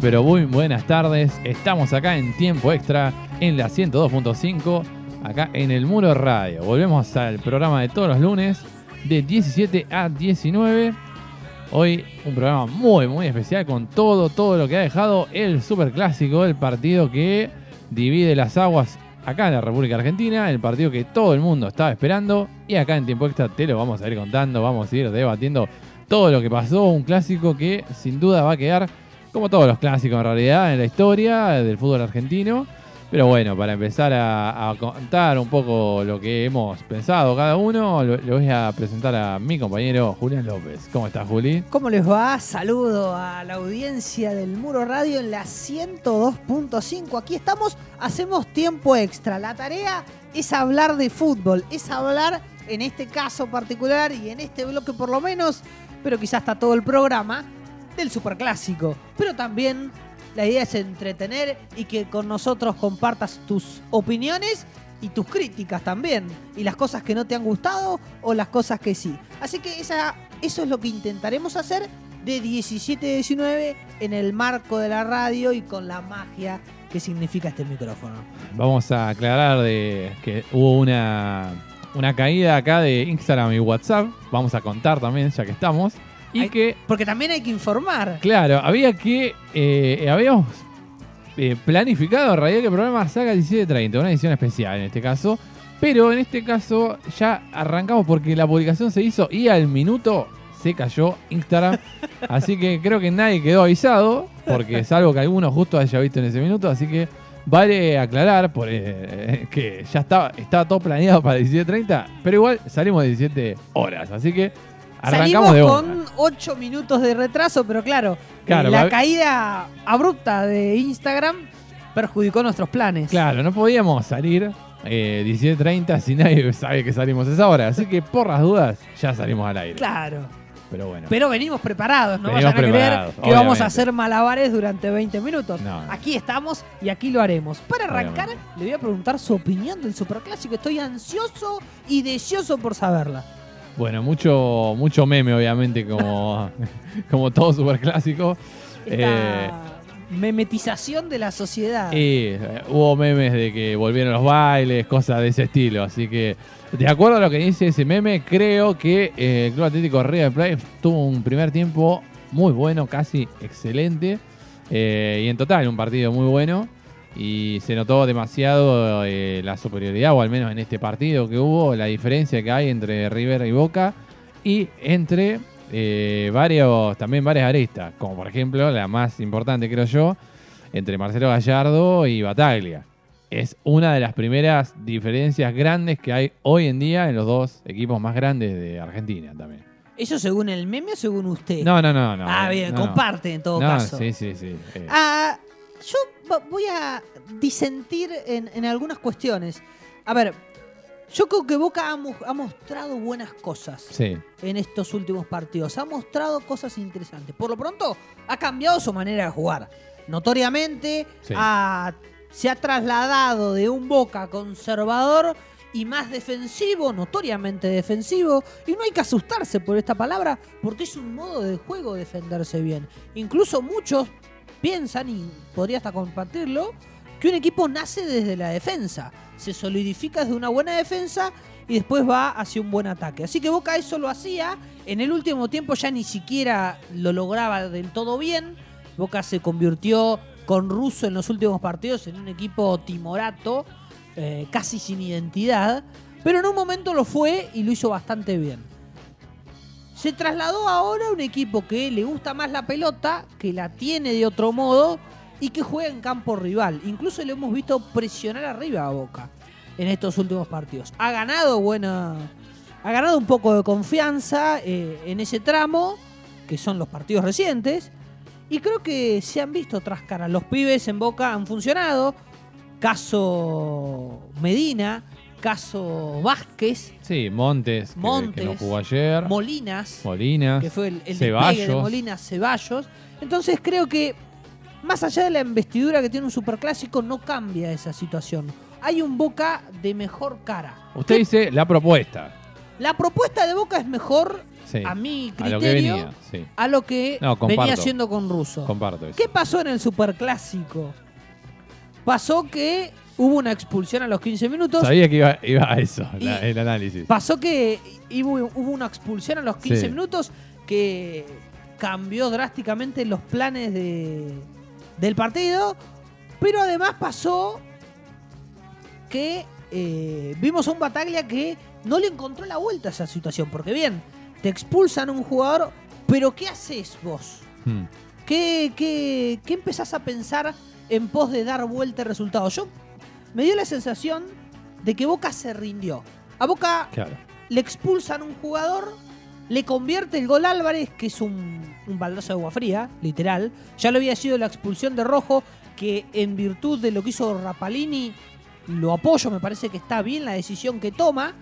Pero muy buenas tardes. Estamos acá en tiempo extra en la 102.5, acá en el Muro Radio. Volvemos al programa de todos los lunes de 17 a 19. Hoy un programa muy muy especial con todo todo lo que ha dejado el Superclásico, el partido que divide las aguas acá en la República Argentina, el partido que todo el mundo estaba esperando y acá en tiempo extra te lo vamos a ir contando, vamos a ir debatiendo todo lo que pasó, un clásico que sin duda va a quedar como todos los clásicos en realidad en la historia del fútbol argentino. Pero bueno, para empezar a, contar un poco lo que hemos pensado cada uno, le voy a presentar a mi compañero Julián López. ¿Cómo estás, Juli? ¿Cómo les va? Saludo a la audiencia del Muro Radio en la 102.5. Aquí estamos, hacemos tiempo extra. La tarea es hablar de fútbol, es hablar en este caso particular y en este bloque por lo menos, pero quizás está todo el programa, del superclásico. Pero también la idea es entretener y que con nosotros compartas tus opiniones y tus críticas también. Y las cosas que no te han gustado o las cosas que sí. Así que eso es lo que intentaremos hacer de 17 a 19 en el marco de la radio y con la magia que significa este micrófono. Vamos a aclarar de que hubo una, una caída acá de Instagram y WhatsApp. Vamos a contar también, ya que estamos. Y que. Porque también hay que informar. Claro, había que. Eh, habíamos eh, planificado en realidad que el programa salga 17.30, una edición especial en este caso. Pero en este caso ya arrancamos porque la publicación se hizo y al minuto se cayó Instagram. así que creo que nadie quedó avisado, porque salvo que alguno justo haya visto en ese minuto. Así que vale aclarar por, eh, que ya estaba, estaba todo planeado para 17.30, pero igual salimos de 17 horas. Así que Salimos con 8 minutos de retraso, pero claro, la caída abrupta de Instagram perjudicó nuestros planes. Claro, no podíamos salir eh, 17.30 si nadie sabe que salimos a esa hora. Así que por las dudas ya salimos al aire. Claro. Pero bueno. Pero venimos preparados, no vayan a creer que vamos a hacer malabares durante 20 minutos. Aquí estamos y aquí lo haremos. Para arrancar, le voy a preguntar su opinión del Superclásico. Estoy ansioso y deseoso por saberla. Bueno, mucho, mucho meme, obviamente, como, como todo superclásico. Eh, memetización de la sociedad. Y eh, hubo memes de que volvieron los bailes, cosas de ese estilo. Así que, de acuerdo a lo que dice ese meme, creo que eh, el Club Atlético River Plate tuvo un primer tiempo muy bueno, casi excelente. y en total, un partido muy bueno y se notó demasiado eh, la superioridad, o al menos en este partido que hubo, la diferencia que hay entre River y Boca y entre eh, varios, también varias aristas, como por ejemplo la más importante creo yo, entre Marcelo Gallardo y Bataglia. Es una de las primeras diferencias grandes que hay hoy en día en los dos equipos más grandes de Argentina también. ¿Eso según el meme o según usted? No, no, no. no ah, bien, comparte en todo caso. Sí, sí, sí. Ah, yo voy a disentir en, algunas cuestiones. A ver, yo creo que Boca ha, mostrado buenas cosas en estos últimos partidos. Ha mostrado cosas interesantes. Por lo pronto, ha cambiado su manera de jugar. Notoriamente, se ha trasladado de un Boca conservador y más defensivo, notoriamente defensivo, y no hay que asustarse por esta palabra, porque es un modo de juego defenderse bien. Incluso muchos piensan, y podría hasta compartirlo, que un equipo nace desde la defensa, se solidifica desde una buena defensa y después va hacia un buen ataque. Así que Boca eso lo hacía, en el último tiempo ya ni siquiera lo lograba del todo bien, Boca se convirtió con Russo en los últimos partidos en un equipo timorato, eh, casi sin identidad, pero en un momento lo fue y lo hizo bastante bien. Se trasladó ahora a un equipo que le gusta más la pelota, que la tiene de otro modo y que juega en campo rival. Incluso le hemos visto presionar arriba a Boca en estos últimos partidos. Ha ganado buena. Ha ganado un poco de confianza eh, en ese tramo, que son los partidos recientes. Y creo que se han visto otras caras. Los pibes en Boca han funcionado. Caso Medina, caso Vázquez. Sí, Montes, que, no jugó ayer. Molinas. Molinas. Que fue el, el de Molinas Ceballos. Entonces creo que, más allá de la investidura que tiene un superclásico, no cambia esa situación. Hay un Boca de mejor cara. Usted dice la propuesta. La propuesta de Boca es mejor, a mi criterio, a lo que venía, haciendo con Russo. Comparto ¿Qué pasó en el Superclásico? Pasó que hubo una expulsión a los 15 minutos. Sabía que iba, a eso, el análisis. Pasó que hubo, una expulsión a los 15 minutos que cambió drásticamente los planes de, del partido. Pero además pasó que eh, vimos a un Bataglia que no le encontró la vuelta a esa situación. Porque bien, te expulsan a un jugador, pero ¿qué haces vos? Hmm. ¿Qué, qué, qué empezás a pensar en pos de dar vuelta al resultado? Yo me dio la sensación de que Boca se rindió. A Boca le expulsan a un jugador, le convierte el gol Álvarez, que es un, un baldazo de agua fría, literal. Ya lo había sido la expulsión de Rojo, que en virtud de lo que hizo Rapalini, lo apoyo, me parece que está bien la decisión que toma.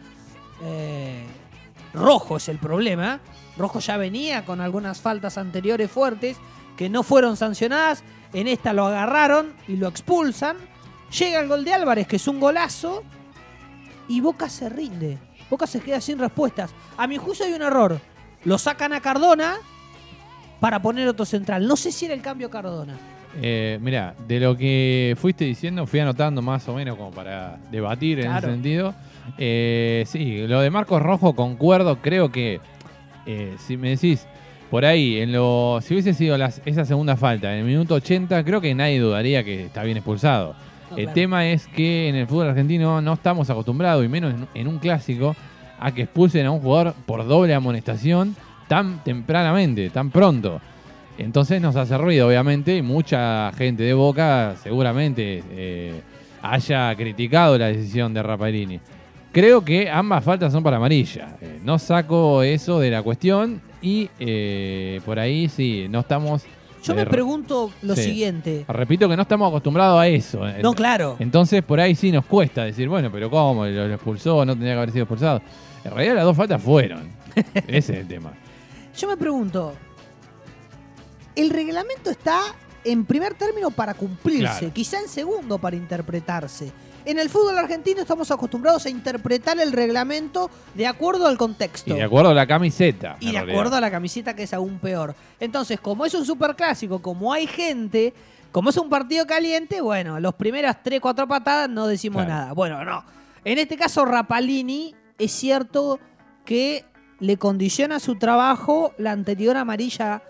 Eh, Rojo es el problema. Rojo ya venía con algunas faltas anteriores fuertes que no fueron sancionadas. En esta lo agarraron y lo expulsan. Llega el gol de Álvarez, que es un golazo. Y Boca se rinde. Boca se queda sin respuestas. A mi juicio hay un error. Lo sacan a Cardona para poner otro central. No sé si era el cambio Cardona. Eh, mira, de lo que fuiste diciendo, fui anotando más o menos como para debatir en ese sentido. Eh, sí, lo de Marcos Rojo concuerdo, creo que eh, si me decís por ahí, en lo, si hubiese sido esa segunda falta en el minuto 80, creo que nadie dudaría que está bien expulsado. El tema es que en el fútbol argentino no estamos acostumbrados, y menos en, un clásico, a que expulsen a un jugador por doble amonestación tan tempranamente, tan pronto. Entonces nos hace ruido, obviamente, y mucha gente de Boca seguramente eh, haya criticado la decisión de Raparini. Creo que ambas faltas son para amarilla. Eh, no saco eso de la cuestión y eh, por ahí sí, no estamos... Yo me pregunto lo siguiente. Repito que no estamos acostumbrados a eso. No, claro. Entonces por ahí sí nos cuesta decir, bueno, pero ¿cómo? Lo, expulsó, no tendría que haber sido expulsado. En realidad las dos faltas fueron. Ese es el tema. Yo me pregunto, el reglamento está en primer término para cumplirse, quizá en segundo para interpretarse. En el fútbol argentino estamos acostumbrados a interpretar el reglamento de acuerdo al contexto. Y de acuerdo a la camiseta. Y de acuerdo a la camiseta que es aún peor. Entonces, como es un superclásico, como hay gente, como es un partido caliente, bueno, los primeras 3, 4 patadas no decimos nada. Bueno, no. En este caso, Rapalini es cierto que le condiciona su trabajo la anterior amarilla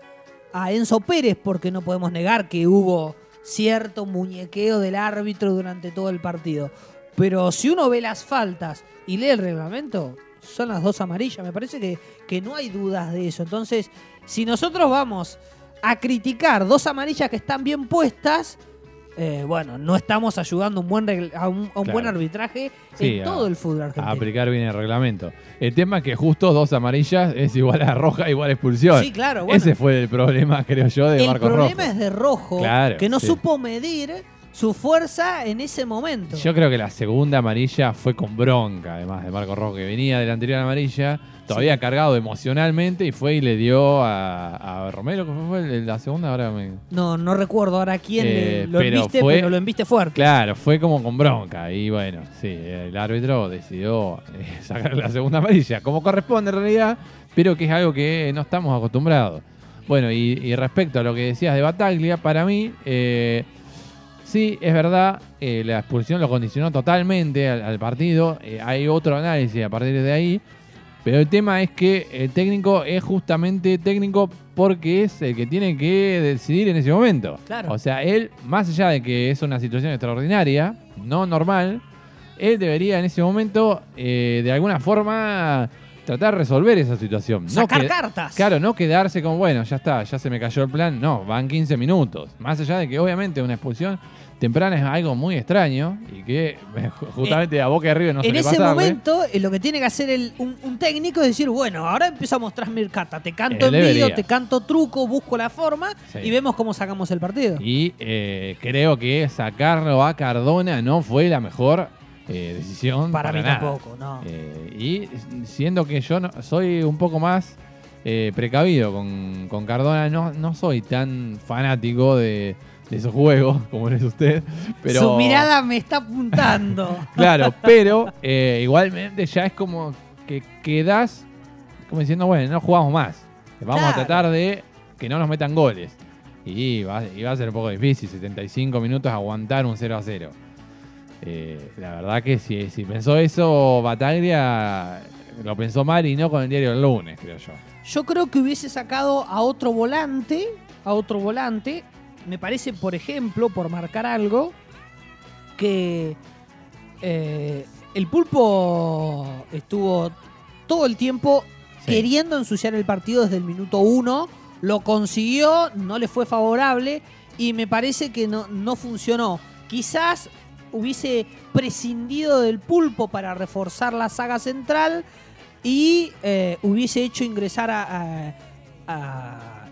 a Enzo Pérez, porque no podemos negar que hubo cierto muñequeo del árbitro durante todo el partido. Pero si uno ve las faltas y lee el reglamento, son las dos amarillas. Me parece que, que no hay dudas de eso. Entonces, si nosotros vamos a criticar dos amarillas que están bien puestas, eh, bueno, no estamos ayudando un buen a un, buen arbitraje en todo el fútbol argentino. A aplicar bien el reglamento. El tema es que justo dos amarillas es igual a roja, igual a expulsión. Sí, claro. Ese fue el problema, creo yo, de Marco Rojo. El problema es de Rojo, que no supo medir su fuerza en ese momento. Yo creo que la segunda amarilla fue con bronca, además de Marco Rojo, que venía de la anterior amarilla todavía cargado emocionalmente y fue y le dio a, Romero, que fue la segunda, ahora No, no recuerdo ahora quién eh, lo enviste, pero lo enviste fuerte. Claro, fue como con bronca y bueno, sí, el árbitro decidió eh, sacar la segunda amarilla, como corresponde en realidad, pero que es algo que no estamos acostumbrados. Bueno, y, respecto a lo que decías de Bataglia, para mí... Eh, Sí, es verdad, la expulsión lo condicionó totalmente al, partido. hay otro análisis a partir de ahí. Pero el tema es que el técnico es justamente técnico porque es el que tiene que decidir en ese momento. Claro. O sea, él, más allá de que es una situación extraordinaria, no normal, él debería en ese momento, eh, de alguna forma, tratar de resolver esa situación. Sacar cartas. Claro, no quedarse con, bueno, ya está, ya se me cayó el plan. No, van 15 minutos. Más allá de que obviamente una expulsión temprana es algo muy extraño y que justamente a boca de arriba no se En ese momento, eh, lo que tiene que hacer un, técnico es decir, bueno, ahora empiezo a mostrar mi carta. Te canto en vivo, te canto truco, busco la forma y vemos cómo sacamos el partido. Y eh, creo que sacarlo a Cardona no fue la mejor eh, decisión. Para, mí tampoco, no. y siendo que yo soy un poco más precavido con, con Cardona, no, no soy tan fanático de de esos juegos, como es usted. Pero, Su mirada me está apuntando. claro, pero eh, igualmente ya es como que quedas como diciendo, bueno, no jugamos más. Vamos a tratar de que no nos metan goles. Y va, a ser un poco difícil, 75 minutos aguantar un 0 a 0. Eh, la verdad que si, si pensó eso, Bataglia lo pensó mal y no con el diario del lunes, creo yo. Yo creo que hubiese sacado a otro volante, a otro volante. Me parece, por ejemplo, por marcar algo, que eh, el pulpo estuvo todo el tiempo queriendo ensuciar el partido desde el minuto uno. Lo consiguió, no le fue favorable y me parece que no, no funcionó. Quizás hubiese prescindido del pulpo para reforzar la saga central y eh, hubiese hecho ingresar a,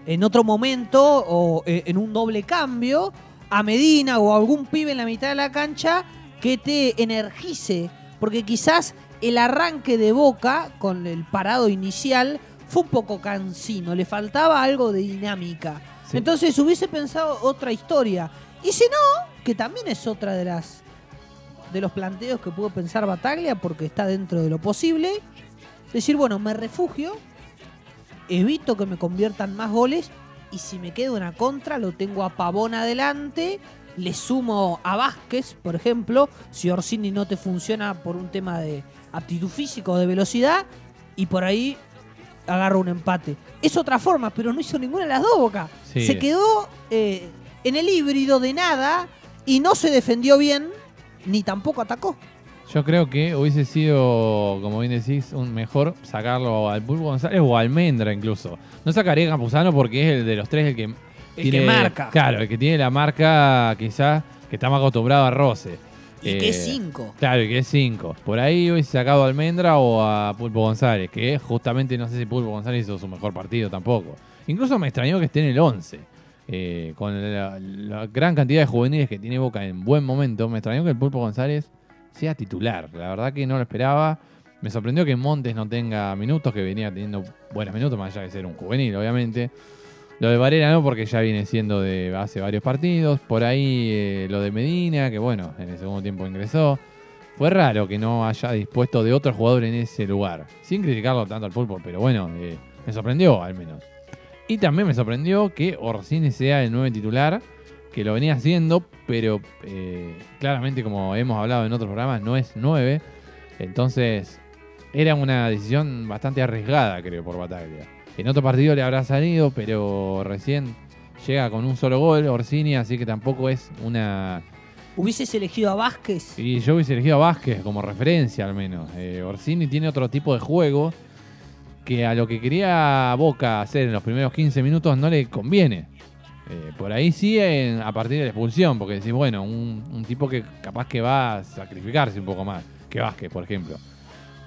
en otro momento o eh, en un doble cambio a Medina o a algún pibe en la mitad de la cancha que te energice, porque quizás el arranque de Boca con el parado inicial fue un poco cansino, le faltaba algo de dinámica. Entonces hubiese pensado otra historia. Y si no, que también es otra de las de los planteos que pudo pensar Bataglia porque está dentro de lo posible, decir, bueno, me refugio, evito que me conviertan más goles y si me quedo una contra lo tengo a Pavón adelante, le sumo a Vázquez, por ejemplo, si Orsini no te funciona por un tema de aptitud física o de velocidad y por ahí agarro un empate. Es otra forma, pero no hizo ninguna de las dos bocas. Se quedó eh, en el híbrido de nada y no se defendió bien ni tampoco atacó. Yo creo que hubiese sido, como bien decís, un mejor sacarlo al Pulpo González o a Almendra incluso. No sacaría a Campuzano porque es el de los tres el que el tiene, que marca. Claro, el que tiene la marca quizás que está más acostumbrado a roce. Y que es 5. Eh, claro, y que es 5. Por ahí hubiese sacado a Almendra o a Pulpo González, que justamente no sé si Pulpo González hizo su mejor partido tampoco. Incluso me extrañó que esté en el 11. Eh, con la, gran cantidad de juveniles que tiene Boca en buen momento, me extrañó que el Pulpo González sea titular. La verdad que no lo esperaba. Me sorprendió que Montes no tenga minutos, que venía teniendo buenos minutos, más allá de ser un juvenil, obviamente. Lo de Varela no, porque ya viene siendo de hace varios partidos. Por ahí eh, lo de Medina, que bueno, en el segundo tiempo ingresó. Fue raro que no haya dispuesto de otro jugador en ese lugar. Sin criticarlo tanto al pulpo, pero bueno, eh, me sorprendió al menos. Y también me sorprendió que Orsini sea el nuevo titular, que lo venía haciendo, pero eh, claramente, como hemos hablado en otros programas, no es 9. Entonces, era una decisión bastante arriesgada, creo, por Bataglia. En otro partido le habrá salido, pero recién llega con un solo gol Orsini, así que tampoco es una... ¿Hubieses elegido a Vázquez? Y yo hubiese elegido a Vázquez como referencia al menos. Eh, Orsini tiene otro tipo de juego que a lo que quería Boca hacer en los primeros 15 minutos no le conviene. Eh, por ahí sí a partir de la expulsión, porque decís, bueno, un, un, tipo que capaz que va a sacrificarse un poco más que Vázquez, por ejemplo.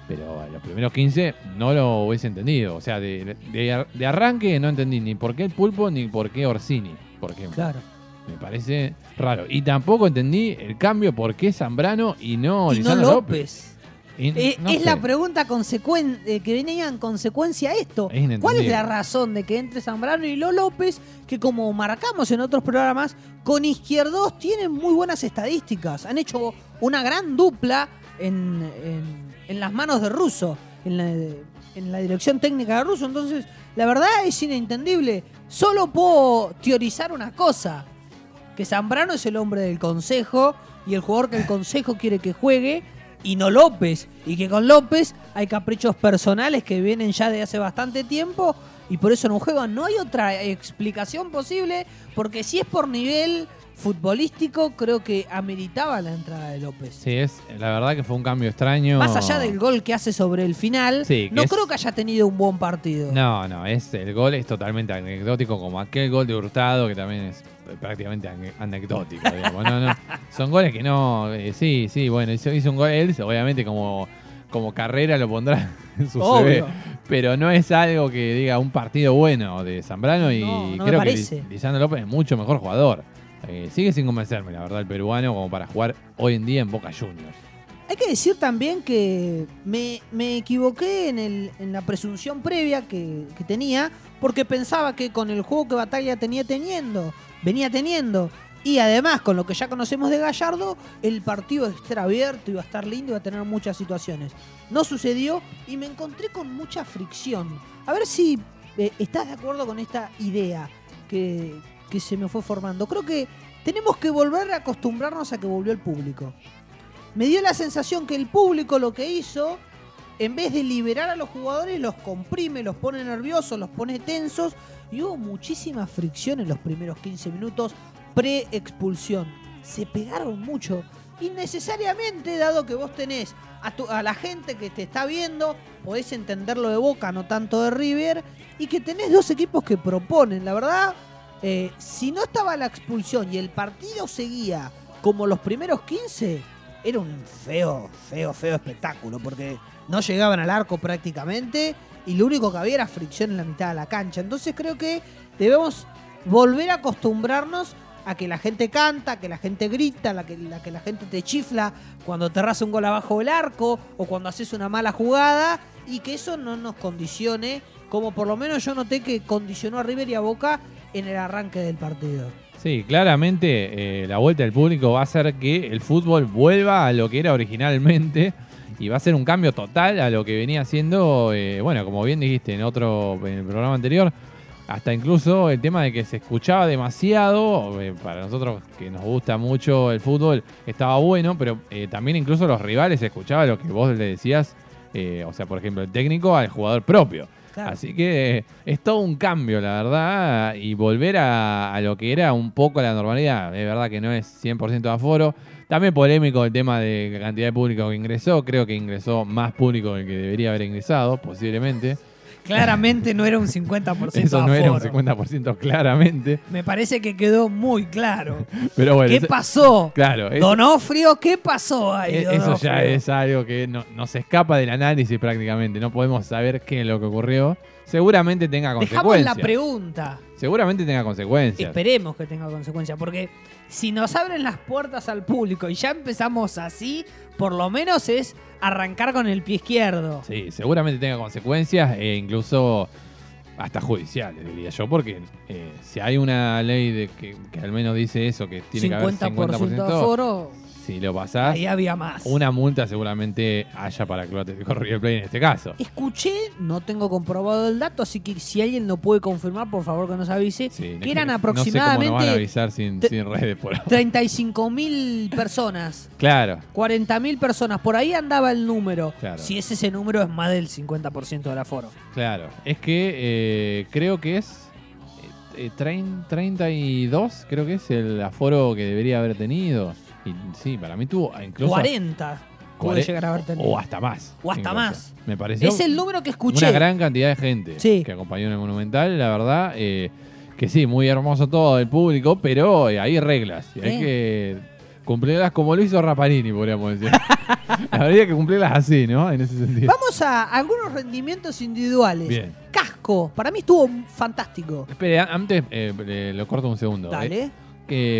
Pero a los primeros 15 no lo hubiese entendido. O sea, de, de, arranque no entendí ni por qué el pulpo ni por qué Orsini, por ejemplo. Claro. Me parece raro. Y tampoco entendí el cambio por qué Zambrano y no y López. Eh, es la pregunta eh, que venía en consecuencia a esto. ¿Cuál es la razón de que entre Zambrano y Lo López, que como marcamos en otros programas, con izquierdos tienen muy buenas estadísticas? Han hecho una gran dupla en en las manos de Russo, en la, en la dirección técnica de Russo. Entonces, la verdad es inentendible. Solo puedo teorizar una cosa, que Zambrano es el hombre del consejo y el jugador que el consejo quiere que juegue y no López. Y que con López hay caprichos personales que vienen ya de hace bastante tiempo y por eso no juegan. No hay otra explicación posible porque si es por nivel futbolístico creo que ameritaba la entrada de López. Sí, es la verdad que fue un cambio extraño. Más allá del gol que hace sobre el final, no creo que haya tenido un buen partido. No, no, es el gol es totalmente anecdótico como aquel gol de Hurtado que también es prácticamente anecdótico. Son goles que no, eh, sí, sí, bueno, hizo, un gol él, obviamente como como carrera lo pondrá en su CV, pero no es algo que diga un partido bueno de Zambrano y creo que Lisandro López es mucho mejor jugador. Eh, sigue sin convencerme, la verdad, el peruano como para jugar hoy en día en Boca Juniors. Hay que decir también que me, equivoqué en, el, en, la presunción previa que, tenía, porque pensaba que con el juego que Batalla tenía teniendo, venía teniendo, Y además, con lo que ya conocemos de Gallardo, el partido estar abierto, iba a estar lindo, iba a tener muchas situaciones. No sucedió y me encontré con mucha fricción. A ver si eh, estás de acuerdo con esta idea que, que se me fue formando. Creo que tenemos que volver a acostumbrarnos a que volvió el público. Me dio la sensación que el público lo que hizo, en vez de liberar a los jugadores, los comprime, los pone nerviosos, los pone tensos. Y hubo muchísima fricción en los primeros 15 minutos pre-expulsión. Se pegaron mucho. Innecesariamente, dado que vos tenés a, la gente que te está viendo, podés entenderlo de Boca, no tanto de River, y que tenés dos equipos que proponen. La verdad, eh, si no estaba la expulsión y el partido seguía como los primeros 15, era un feo, feo, feo espectáculo, porque no llegaban al arco prácticamente y lo único que había era fricción en la mitad de la cancha. Entonces creo que debemos volver a acostumbrarnos a que la gente canta, que la gente grita, que la, que la gente te chifla cuando te un gol abajo del arco o cuando haces una mala jugada y que eso no nos condicione, como por lo menos yo noté que condicionó a River y a Boca en el arranque del partido. Sí, claramente eh, la vuelta del público va a hacer que el fútbol vuelva a lo que era originalmente y va a ser un cambio total a lo que venía haciendo, eh, bueno, como bien dijiste en otro en el programa anterior, hasta incluso el tema de que se escuchaba demasiado, eh, para nosotros que nos gusta mucho el fútbol, estaba bueno, pero eh, también incluso los rivales escuchaban lo que vos le decías, o sea, por ejemplo, el técnico al jugador propio. Así que es todo un cambio, la verdad, y volver a, lo que era un poco la normalidad. Es verdad que no es 100% de aforo. También polémico el tema de la cantidad de público que ingresó. Creo que ingresó más público del que debería haber ingresado, posiblemente. Claramente no era un 50% Eso no era un 50% claramente. Me parece que quedó muy claro. Pero bueno, ¿Qué pasó? Claro. Donofrio, ¿qué pasó ahí? E-, eso ya es algo que no, nos escapa del análisis prácticamente. No podemos saber qué es lo que ocurrió. Seguramente tenga consecuencias. Dejamos la pregunta. Seguramente tenga consecuencias. Esperemos que tenga consecuencias, porque si nos abren las puertas al público y ya empezamos así, por lo menos es arrancar con el pie izquierdo. Sí, seguramente tenga consecuencias e incluso hasta judiciales, diría yo, porque eh, si hay una ley de que, al menos dice eso, que tiene que haber 50% de aforo, si lo pasás. Ahí había más. Una multa seguramente haya para Club Atlético River Plate en este caso. Escuché, no tengo comprobado el dato, así que si alguien lo puede confirmar, por favor que nos avise, que eran aproximadamente. No sé cómo van a avisar sin, redes por ahora. 35 mil personas. Claro. 40 mil personas. Por ahí andaba el número. Claro. Si es ese número, es más del 50% del aforo. Claro. Es que eh, creo que es. 32, eh, creo que es el aforo que debería haber tenido sí, para mí tuvo incluso. 40 puede llegar a haber tenido. O hasta más. O hasta más. Me pareció. Es el número que escuché. Una gran cantidad de gente que acompañó en el Monumental, la verdad. Eh, que sí, muy hermoso todo el público, pero eh, hay reglas. Y hay que cumplirlas como lo hizo Rapanini, podríamos decir. Habría que cumplirlas así, ¿no? En ese sentido. Vamos a algunos rendimientos individuales. Bien. Casco, para mí estuvo fantástico. Espere, antes eh, lo corto un segundo. Dale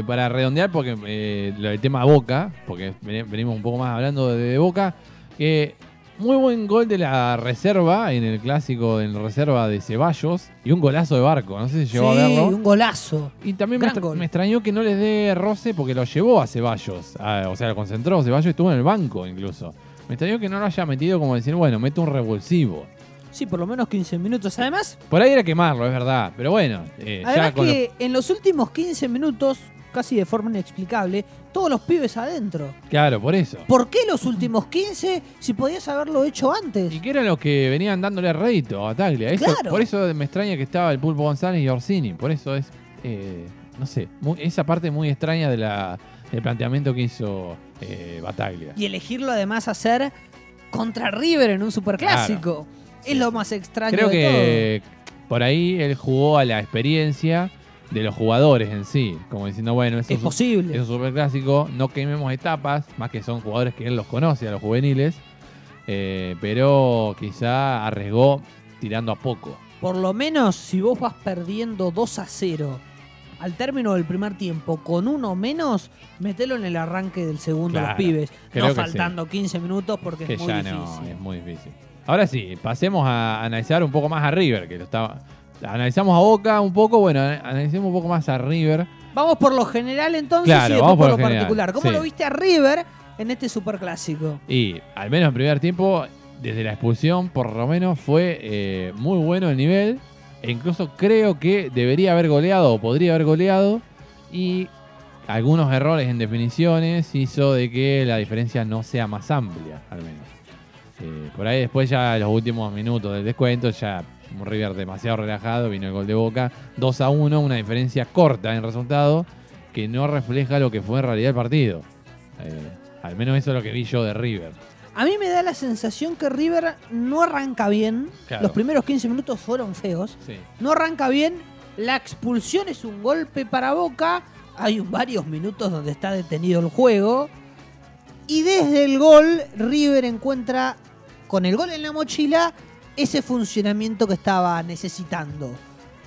para redondear, porque eh, el tema Boca, porque venimos un poco más hablando de, Boca, que muy buen gol de la reserva en el clásico en reserva de Ceballos y un golazo de barco. No sé si llegó a verlo. un golazo. Y también me, extrañó que no les dé roce porque lo llevó a Ceballos. o sea, lo concentró. Ceballos estuvo en el banco incluso. Me extrañó que no lo haya metido como decir, bueno, mete un revulsivo. Sí, por lo menos 15 minutos. Además. Por ahí era quemarlo, es verdad. Pero bueno. Eh, además que en los últimos 15 minutos, casi de forma inexplicable, todos los pibes adentro. Claro, por eso. ¿Por qué los últimos 15 si podías haberlo hecho antes? Y que eran los que venían dándole rédito a Taglia. claro. Por eso me extraña que estaba el Pulpo González y Orsini. Por eso es. Eh, no sé. esa parte muy extraña de la, del planteamiento que hizo eh, Bataglia. Y elegirlo además hacer contra River en un superclásico. Es lo más extraño Creo que por ahí él jugó a la experiencia de los jugadores en sí, como diciendo, bueno, eso es, posible. Es un superclásico, no quememos etapas, más que son jugadores que él los conoce, a los juveniles, eh, pero quizá arriesgó tirando a poco. Por lo menos si vos vas perdiendo 2 a 0 al término del primer tiempo con uno menos, metelo en el arranque del segundo los pibes, no faltando 15 minutos porque es muy ya No, es muy difícil. Ahora sí, pasemos a analizar un poco más a River, que lo estaba. Analizamos a Boca un poco, bueno, analicemos un poco más a River, Vamos por lo general entonces y después por, lo, particular. ¿Cómo lo viste a River en este superclásico? Y al menos en primer tiempo, desde la expulsión, por lo menos fue eh, muy bueno el nivel. E incluso creo que debería haber goleado o podría haber goleado. Y algunos errores en definiciones hizo de que la diferencia no sea más amplia, al menos. Eh, por ahí después ya los últimos minutos del descuento, ya River demasiado relajado, vino el gol de Boca, 2 a 1, una diferencia corta en resultado que no refleja lo que fue en realidad el partido. Eh, al menos eso es lo que vi yo de River. A mí me da la sensación que River no arranca bien. Los primeros 15 minutos fueron feos. No arranca bien. La expulsión es un golpe para Boca. Hay varios minutos donde está detenido el juego. Y desde el gol, River encuentra, con el gol en la mochila, ese funcionamiento que estaba necesitando.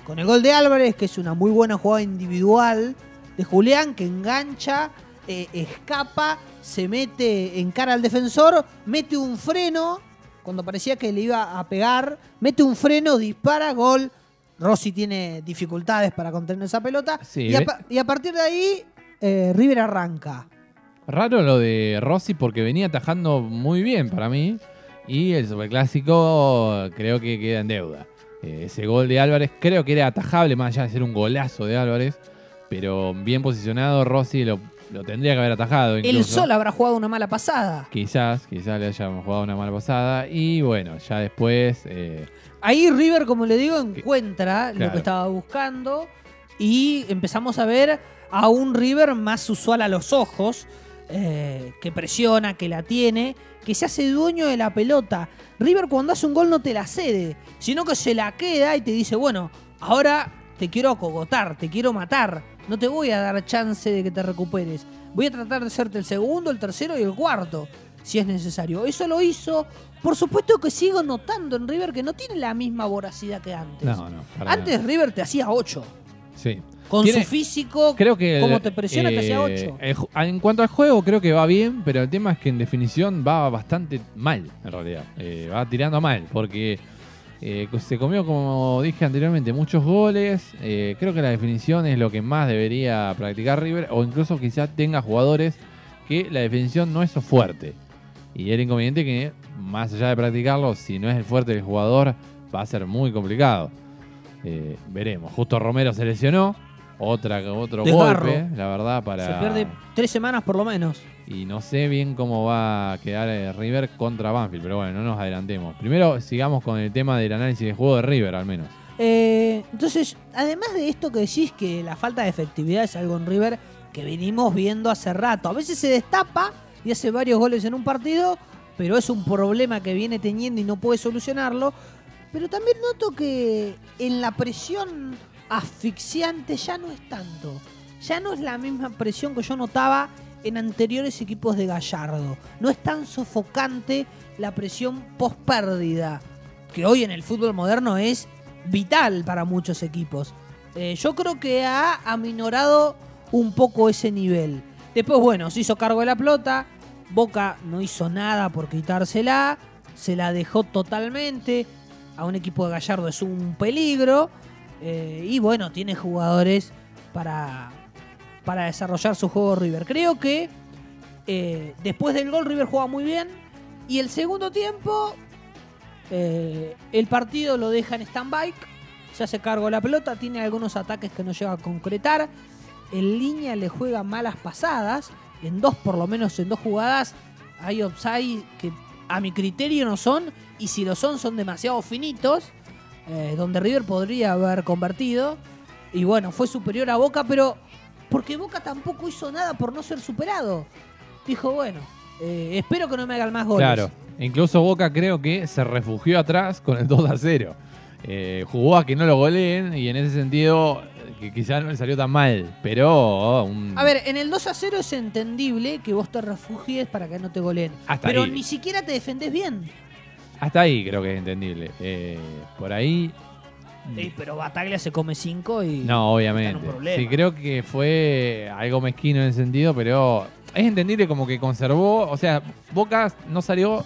Con el gol de Álvarez, que es una muy buena jugada individual de Julián, que engancha, eh, escapa, se mete en cara al defensor, mete un freno, cuando parecía que le iba a pegar, mete un freno, dispara, gol. Rossi tiene dificultades para contener esa pelota. y, a, partir de ahí, eh, River arranca. Raro lo de Rossi porque venía atajando muy bien para mí. Y el superclásico creo que queda en deuda. Eh, ese gol de Álvarez creo que era atajable, más allá de ser un golazo de Álvarez. Pero bien posicionado, Rossi lo, tendría que haber atajado. El Sol habrá jugado una mala pasada. Quizás, quizás le hayamos jugado una mala pasada. Y bueno, ya después. Eh, Ahí River, como le digo, encuentra lo que estaba buscando. Y empezamos a ver a un River más usual a los ojos. Eh, que presiona, que la tiene que se hace dueño de la pelota. River cuando hace un gol no te la cede, sino que se la queda y te dice, bueno, ahora te quiero acogotar, te quiero matar, no te voy a dar chance de que te recuperes. Voy a tratar de hacerte el segundo, el tercero y el cuarto, si es necesario. Eso lo hizo. Por supuesto que sigo notando en River que no tiene la misma voracidad que antes. No, no, antes River te hacía 8. Sí. Con su físico, creo que como te presiona, te hacía 8. Eh, en cuanto al juego, creo que va bien, pero el tema es que en definición va bastante mal, en realidad. Eh, va tirando mal, porque eh, se comió, como dije anteriormente, muchos goles. creo que la definición es lo que más debería practicar River, o incluso quizás tenga jugadores que la definición no es su fuerte. Y el inconveniente que, más allá de practicarlo, si no es el fuerte del jugador, va a ser muy complicado. veremos. Justo Romero se lesionó otra, otro golpe, la verdad, para. Se pierde tres semanas por lo menos. Y no sé bien cómo va a quedar eh, River contra Banfield, pero bueno, no nos adelantemos. Primero sigamos con el tema del análisis de juego de River, al menos. Eh, entonces, además de esto que decís que la falta de efectividad es algo en River que venimos viendo hace rato. A veces se destapa y hace varios goles en un partido, pero es un problema que viene teniendo y no puede solucionarlo. Pero también noto que en la presión asfixiante ya no es tanto. Ya no es la misma presión que yo notaba en anteriores equipos de Gallardo. No es tan sofocante la presión post pérdida, que hoy en el fútbol moderno es vital para muchos equipos. Eh, yo creo que ha aminorado un poco ese nivel. Después, bueno, se hizo cargo de la pelota. Boca no hizo nada por quitársela. Se la dejó totalmente. A un equipo de Gallardo es un peligro. Eh, y bueno, tiene jugadores para, para desarrollar su juego River. Creo que eh, después del gol River juega muy bien. Y el segundo tiempo, eh, el partido lo deja en stand-by. Se hace cargo la pelota, tiene algunos ataques que no llega a concretar. En línea le juega malas pasadas. En dos, por lo menos en dos jugadas, hay offside que a mi criterio no son. Y si lo son, son demasiado finitos. Eh, donde River podría haber convertido. Y bueno, fue superior a Boca, pero porque Boca tampoco hizo nada por no ser superado. Dijo, bueno, eh, espero que no me hagan más goles. Claro, incluso Boca creo que se refugió atrás con el 2 a 0. Eh, jugó a que no lo goleen y en ese sentido que quizás no le salió tan mal, pero... Oh, a ver, en el 2 a 0 es entendible que vos te refugies para que no te goleen. pero ni siquiera te defendés bien. Hasta ahí creo que es entendible. Eh, por ahí. Sí, pero Bataglia se come 5 y. No, obviamente. Sí, creo que fue algo mezquino en ese sentido, pero es entendible como que conservó. O sea, Boca no salió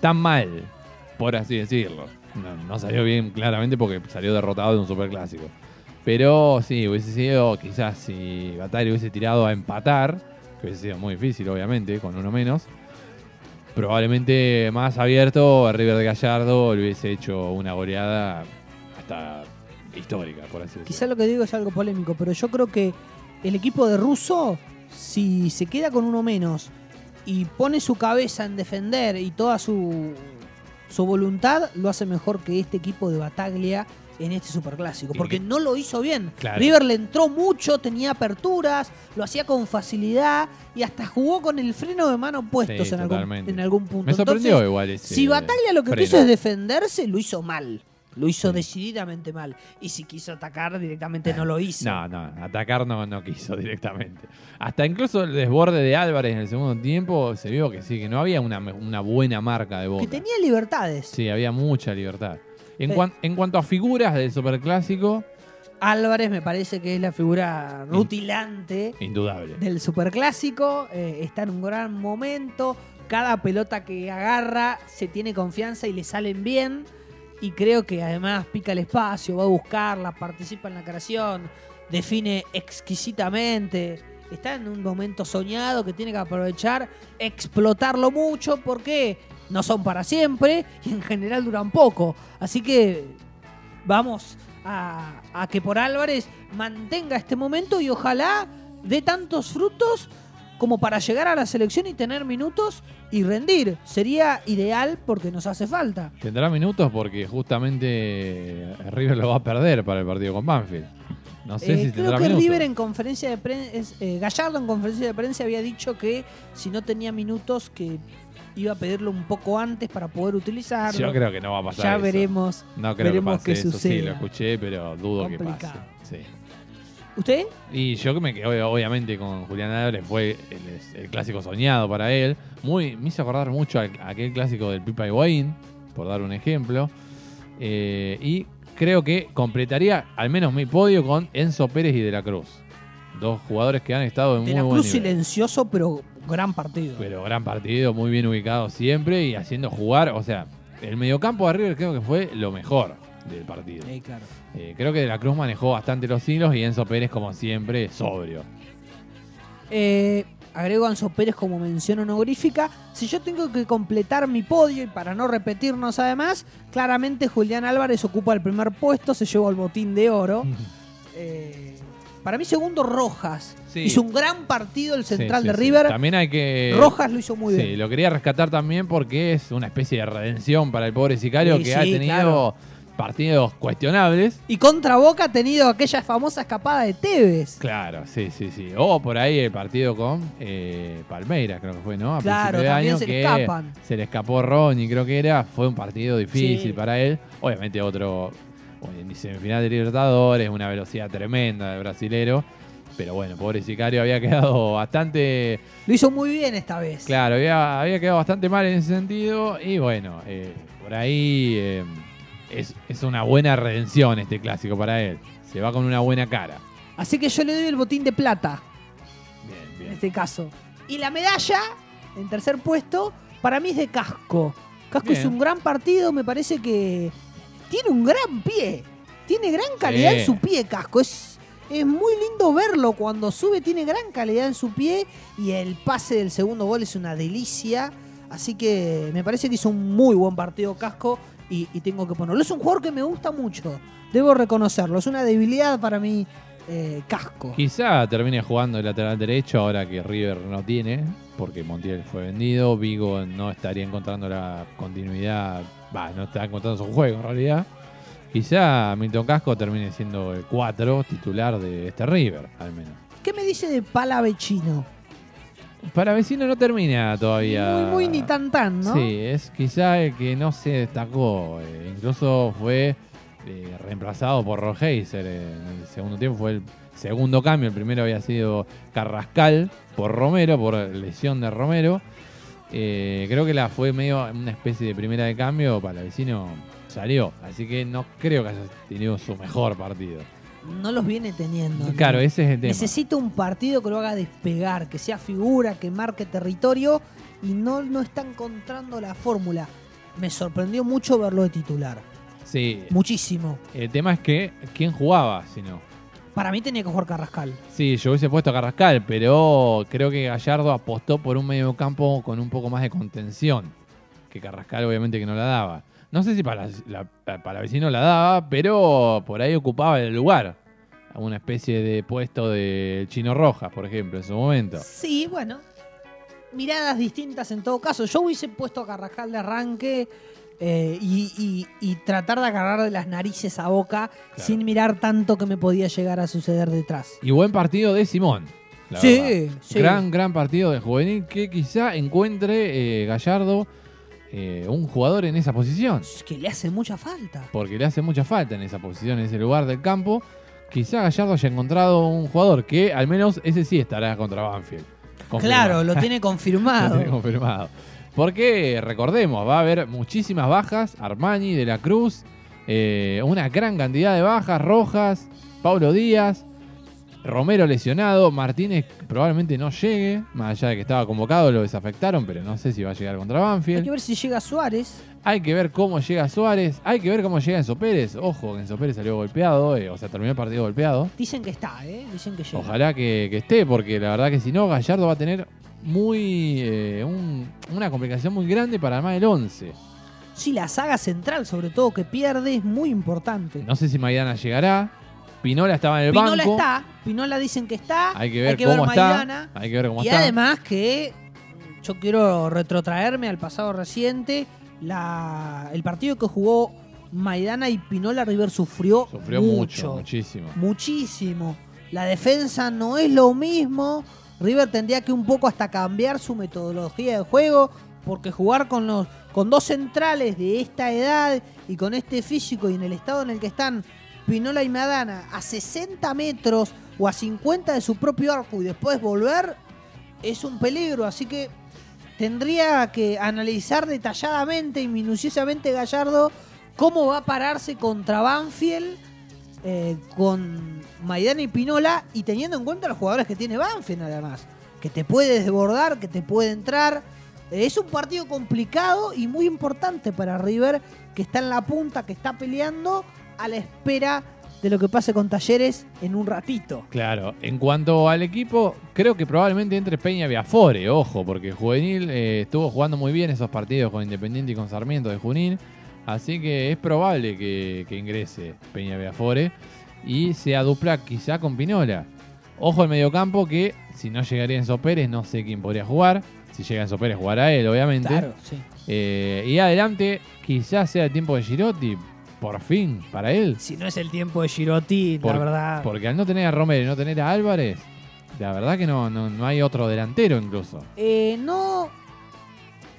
tan mal, por así decirlo. No, salió bien claramente porque salió derrotado de un superclásico. Pero sí, hubiese sido quizás si Bataglia hubiese tirado a empatar, que hubiese sido muy difícil, obviamente, con uno menos. Probablemente más abierto, River de Gallardo le hubiese hecho una goleada hasta histórica, por así decirlo. Quizás lo que digo es algo polémico, pero yo creo que el equipo de Russo, si se queda con uno menos y pone su cabeza en defender y toda su, su voluntad, lo hace mejor que este equipo de Bataglia en este superclásico, porque no lo hizo bien. River le entró mucho, tenía aperturas, lo hacía con facilidad y hasta jugó con el freno de mano puestos en, algún, en, algún, punto. Me sorprendió igual ese Si Bataglia lo que quiso es defenderse, lo hizo mal. Lo hizo decididamente mal. Y si quiso atacar, directamente no lo hizo. No, no, atacar no, no quiso directamente. Hasta incluso el desborde de Álvarez en el segundo tiempo se vio que sí, que no había una, una buena marca de Boca. Que tenía libertades. Sí, había mucha libertad. En, en cuanto a figuras del Superclásico... Álvarez me parece que es la figura rutilante Indudable. del Superclásico. Eh, está en un gran momento. Cada pelota que agarra se tiene confianza y le salen bien y creo que además pica el espacio, va a buscarla, participa en la creación, define exquisitamente. Está en un momento soñado que tiene que aprovechar, explotarlo mucho porque no son para siempre y en general duran poco. Así que vamos a, que por Álvarez mantenga este momento y ojalá dé tantos frutos como para llegar a la selección y tener minutos y rendir. Sería ideal porque nos hace falta. Tendrá minutos porque justamente River lo va a perder para el partido con Banfield. No sé eh, si creo que River en conferencia de prensa, eh, Gallardo en conferencia de prensa había dicho que si no tenía minutos que iba a pedirlo un poco antes para poder utilizarlo. Yo creo que no va a pasar. Ya veremos. No creo que pase eso. Sí, lo escuché, pero dudo que pase. Sí. ¿Usted? Y yo que me quedé obviamente con Julián Álvarez, fue el, clásico soñado para él. Muy, me hizo acordar mucho a, aquel clásico del Pipa Higuaín, por dar un ejemplo. Eh, y creo que completaría al menos mi podio con Enzo Pérez y De la Cruz. Dos jugadores que han estado en de muy la Cruz silencioso, pero gran partido. Pero gran partido, muy bien ubicado siempre y haciendo jugar. O sea, el mediocampo de River creo que fue lo mejor del partido. Eh, creo que De la Cruz manejó bastante los hilos y Enzo Pérez, como siempre, sobrio. Eh, agrego a Enzo Pérez como mención honorífica. Si yo tengo que completar mi podio y para no repetirnos además, claramente Julián Álvarez ocupa el primer puesto, se llevó el botín de oro. Eh, para mí segundo Rojas. Hizo un gran partido el central de River. También hay que... Rojas lo hizo muy bien. Sí, lo quería rescatar también porque es una especie de redención para el pobre sicario que ha tenido partidos cuestionables. Y contra Boca ha tenido aquella famosa escapada de Tevez. Claro, sí, sí, sí. O por ahí el partido con eh, Palmeiras, creo que fue, ¿no? A claro, de año se le escapan. Se le escapó Ronnie, creo que era. Fue un partido difícil para él. Obviamente otro en semifinal de Libertadores, una velocidad tremenda de brasilero. Pero bueno, pobre Sicario había quedado bastante. Lo hizo muy bien esta vez. Claro, había, había quedado bastante mal en ese sentido. Y bueno, eh, por ahí. Eh, es, una buena redención este clásico para él. Se va con una buena cara. Así que yo le doy el botín de plata. Bien, bien. En este caso. Y la medalla, en tercer puesto, para mí es de Casco. Casco es un gran partido, me parece que tiene un gran pie. Tiene gran calidad en su pie, Casco. Es, es muy lindo verlo cuando sube, tiene gran calidad en su pie y el pase del segundo gol es una delicia. Así que me parece que hizo un muy buen partido Casco y, tengo que ponerlo. Es un jugador que me gusta mucho, debo reconocerlo. Es una debilidad para mí eh, casco. Quizá termine jugando el lateral derecho ahora que River no tiene, porque Montiel fue vendido. Vigo no estaría encontrando la continuidad, va, no está encontrando su juego en realidad. Quizá Milton Casco termine siendo el 4 titular de este River, al menos. ¿Qué me dice de Palavecino? Para vecino no termina todavía. Muy, muy ni tan tan, ¿no? Sí, es quizá el que no se destacó. Eh, incluso fue eh, reemplazado por Rogeiser. en el segundo tiempo fue el segundo cambio. El primero había sido Carrascal por Romero, por lesión de Romero. Eh, creo que la fue medio una especie de primera de cambio. Para vecino salió. Así que no creo que haya tenido su mejor partido no los viene teniendo. Claro, ese es el tema. Necesita un partido que lo haga despegar, que sea figura, que marque territorio y no, no está encontrando la fórmula. Me sorprendió mucho verlo de titular. Sí. Muchísimo. El tema es que, ¿quién jugaba si no? Para mí tenía que jugar Carrascal. Sí, yo hubiese puesto a Carrascal, pero creo que Gallardo apostó por un medio campo con un poco más de contención. Que Carrascal obviamente que no la daba. No sé si para, la, para vecino la daba, pero por ahí ocupaba el lugar. Una especie de puesto de Chino Rojas, por ejemplo, en su momento. Sí, bueno. Miradas distintas en todo caso. Yo hubiese puesto a Carrascal de arranque eh, y, tratar de agarrar de las narices a boca sin mirar tanto que me podía llegar a suceder detrás. Y buen partido de Simón. Sí, Gran, gran partido de juvenil que quizá encuentre eh, Gallardo eh, un jugador en esa posición. Es que le hace mucha falta. Porque le hace mucha falta en esa posición, en ese lugar del campo. Quizá Gallardo haya encontrado un jugador que al menos ese sí estará contra Banfield. Claro, lo tiene confirmado. lo tiene confirmado. Porque recordemos, va a haber muchísimas bajas. Armani, De la Cruz, eh, una gran cantidad de bajas, Rojas, Paulo Díaz, Romero lesionado, Martínez probablemente no llegue, más allá de que estaba convocado, lo desafectaron, pero no sé si va a llegar contra Banfield. Hay que ver si llega Suárez. Hay que ver cómo llega Suárez, hay que ver cómo llega Enzo Pérez. Ojo, Enzo Pérez salió golpeado, eh, o sea, terminó el partido golpeado. Dicen que está, ¿eh? Dicen que llega. Ojalá que, que esté, porque la verdad que si no, Gallardo va a tener muy eh, una complicación muy grande para armar el 11. Sí, la saga central, sobre todo, que pierde, es muy importante. No sé si Maidana llegará. Pinola estaba en el banco. Pinola está. Pinola dicen que está. Hay que ver cómo está. Hay que ver cómo y además que yo quiero retrotraerme al pasado reciente. La, el partido que jugó Maidana y Pinola River sufrió, sufrió mucho, muchísimo. Muchísimo. La defensa no es lo mismo. River tendría que un poco hasta cambiar su metodología de juego, porque jugar con, los, con dos centrales de esta edad y con este físico y en el estado en el que están Pinola y Madana a 60 metros o a 50 de su propio arco y después volver, es un peligro. Así que tendría que analizar detalladamente y minuciosamente Gallardo cómo va a pararse contra Banfield eh, con Maidana y Pinola y teniendo en cuenta los jugadores que tiene Banfield además, que te puede desbordar, que te puede entrar. Eh, es un partido complicado y muy importante para River, que está en la punta, que está peleando a la espera de lo que pase con Talleres en un ratito. Claro, en cuanto al equipo, creo que probablemente entre Peña Viafore, ojo, porque Juvenil eh, estuvo jugando muy bien esos partidos con Independiente y con Sarmiento de Junín. Así que es probable que, ingrese Peña Beafore y sea dupla quizá con Pinola. Ojo el mediocampo que si no llegaría Enzo Pérez no sé quién podría jugar. Si llega Enzo Pérez jugará él, obviamente. Claro, sí. Eh, y adelante quizás sea el tiempo de Girotti. Por fin, para él. Si no es el tiempo de Girotti, la verdad. Porque al no tener a Romero y no tener a Álvarez, la verdad que no, no, hay otro delantero incluso. Eh, no,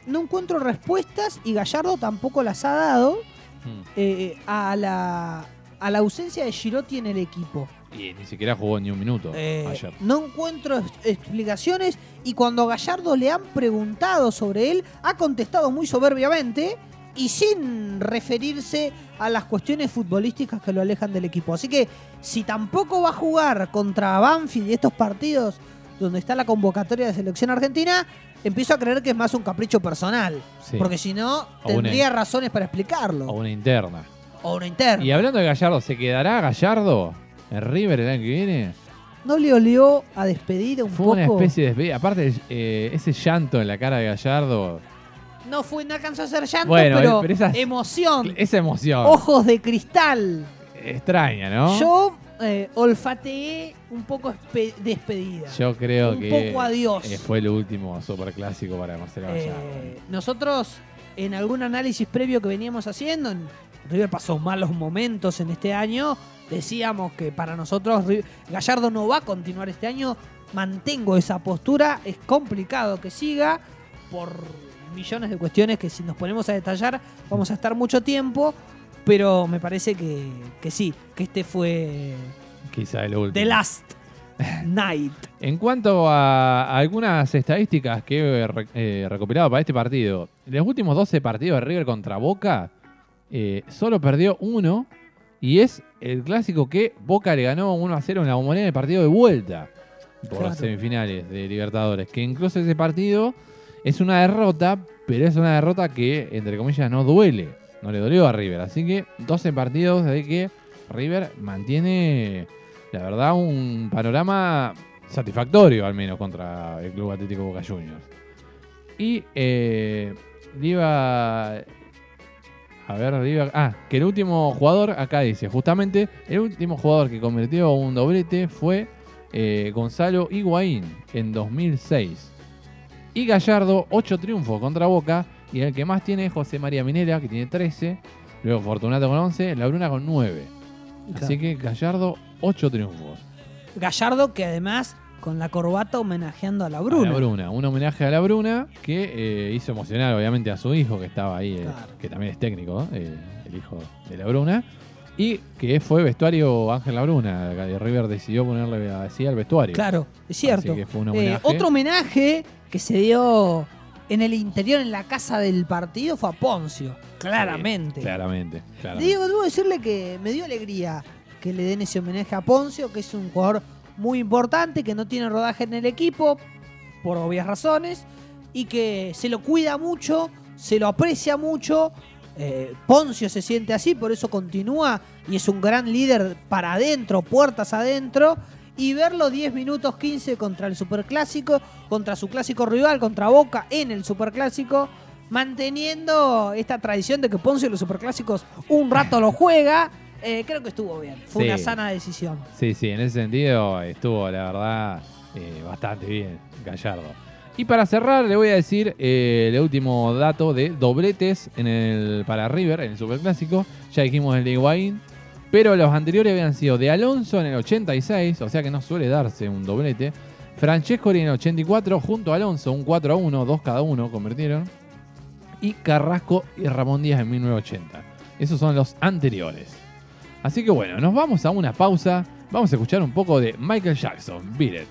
no encuentro respuestas y Gallardo tampoco las ha dado hmm. eh, a, la, a la ausencia de Girotti en el equipo. Y ni siquiera jugó ni un minuto eh, ayer. No encuentro explicaciones y cuando Gallardo le han preguntado sobre él, ha contestado muy soberbiamente y sin referirse a las cuestiones futbolísticas que lo alejan del equipo. Así que si tampoco va a jugar contra Banfield y estos partidos donde está la convocatoria de selección argentina, empiezo a creer que es más un capricho personal. Porque si no, tendría razones para explicarlo. O una interna. O una interna. Y hablando de Gallardo, ¿se quedará Gallardo en River el año que viene? ¿No le olió a despedir un Fue poco? una especie de despedida. Aparte, eh, ese llanto en la cara de Gallardo. No fue, no alcanzó a ser llanto, pero, emoción. Esa emoción. Ojos de cristal. Extraña, ¿no? Yo eh, olfateé un poco despedida. Yo creo que. Un poco adiós. Eh, fue el último superclásico para Marcelo eh, nosotros, en algún análisis previo que veníamos haciendo, River pasó malos momentos en este año. Decíamos que para nosotros Gallardo no va a continuar este año. Mantengo esa postura. Es complicado que siga por millones de cuestiones que si nos ponemos a detallar vamos a estar mucho tiempo. Pero me parece que, sí, que este fue. Quizá el último. The Last Night. en cuanto a algunas estadísticas que he eh, recopilado para este partido, en los últimos 12 partidos de River contra Boca, eh, solo perdió uno. Y es el clásico que Boca le ganó 1 a 0 en la bombonera en el partido de vuelta por las semifinales de Libertadores. Que incluso ese partido es una derrota, pero es una derrota que, entre comillas, no duele no le dolió a River. Así que 12 partidos de que River mantiene la verdad, un panorama satisfactorio al menos contra el Club Atlético Boca Juniors. Y eh, iba a ver, diga, ah, que el último jugador, acá dice, justamente el último jugador que convirtió un doblete fue eh, Gonzalo Higuaín en 2006. Y Gallardo, 8 triunfos contra Boca. Y el que más tiene es José María Minera, que tiene 13. Luego Fortunato con 11, La Bruna con 9. Así que Gallardo, 8 triunfos. Gallardo que además con la corbata homenajeando a la Bruna. A la Bruna, un homenaje a la Bruna que eh, hizo emocionar obviamente a su hijo que estaba ahí, eh, que también es técnico, eh, el hijo de la Bruna. Y que fue vestuario Ángel La Bruna, River decidió ponerle así al vestuario. Claro, es cierto. otro homenaje que se dio en el interior, en la casa del partido, fue a Poncio. Claramente. claramente, claramente. Digo, debo decirle que me dio alegría que le den ese homenaje a Poncio, que es un jugador muy importante, que no tiene rodaje en el equipo, por obvias razones, y que se lo cuida mucho, se lo aprecia mucho. Eh, Poncio se siente así, por eso continúa y es un gran líder para adentro, puertas adentro. Y verlo 10 minutos 15 contra el Superclásico, contra su clásico rival, contra Boca en el Superclásico, manteniendo esta tradición de que Poncio en los Superclásicos un rato lo juega eh, creo que estuvo bien. Fue una sana decisión. Sí, sí, en ese sentido estuvo, la verdad, eh, bastante bien, Gallardo. Y para cerrar, le voy a decir eh, el último dato de dobletes en el, para River, en el Superclásico. Ya dijimos el de Higuaín, pero los anteriores habían sido de Alonso en el 86, o sea que no suele darse un doblete. Francesco en el 84, junto a Alonso, un 4 a 1, dos cada uno convirtieron. Y Carrasco y Ramón Díaz en 1980. Esos son los anteriores. Así que bueno, nos vamos a una pausa. Vamos a escuchar un poco de Michael Jackson, Beat.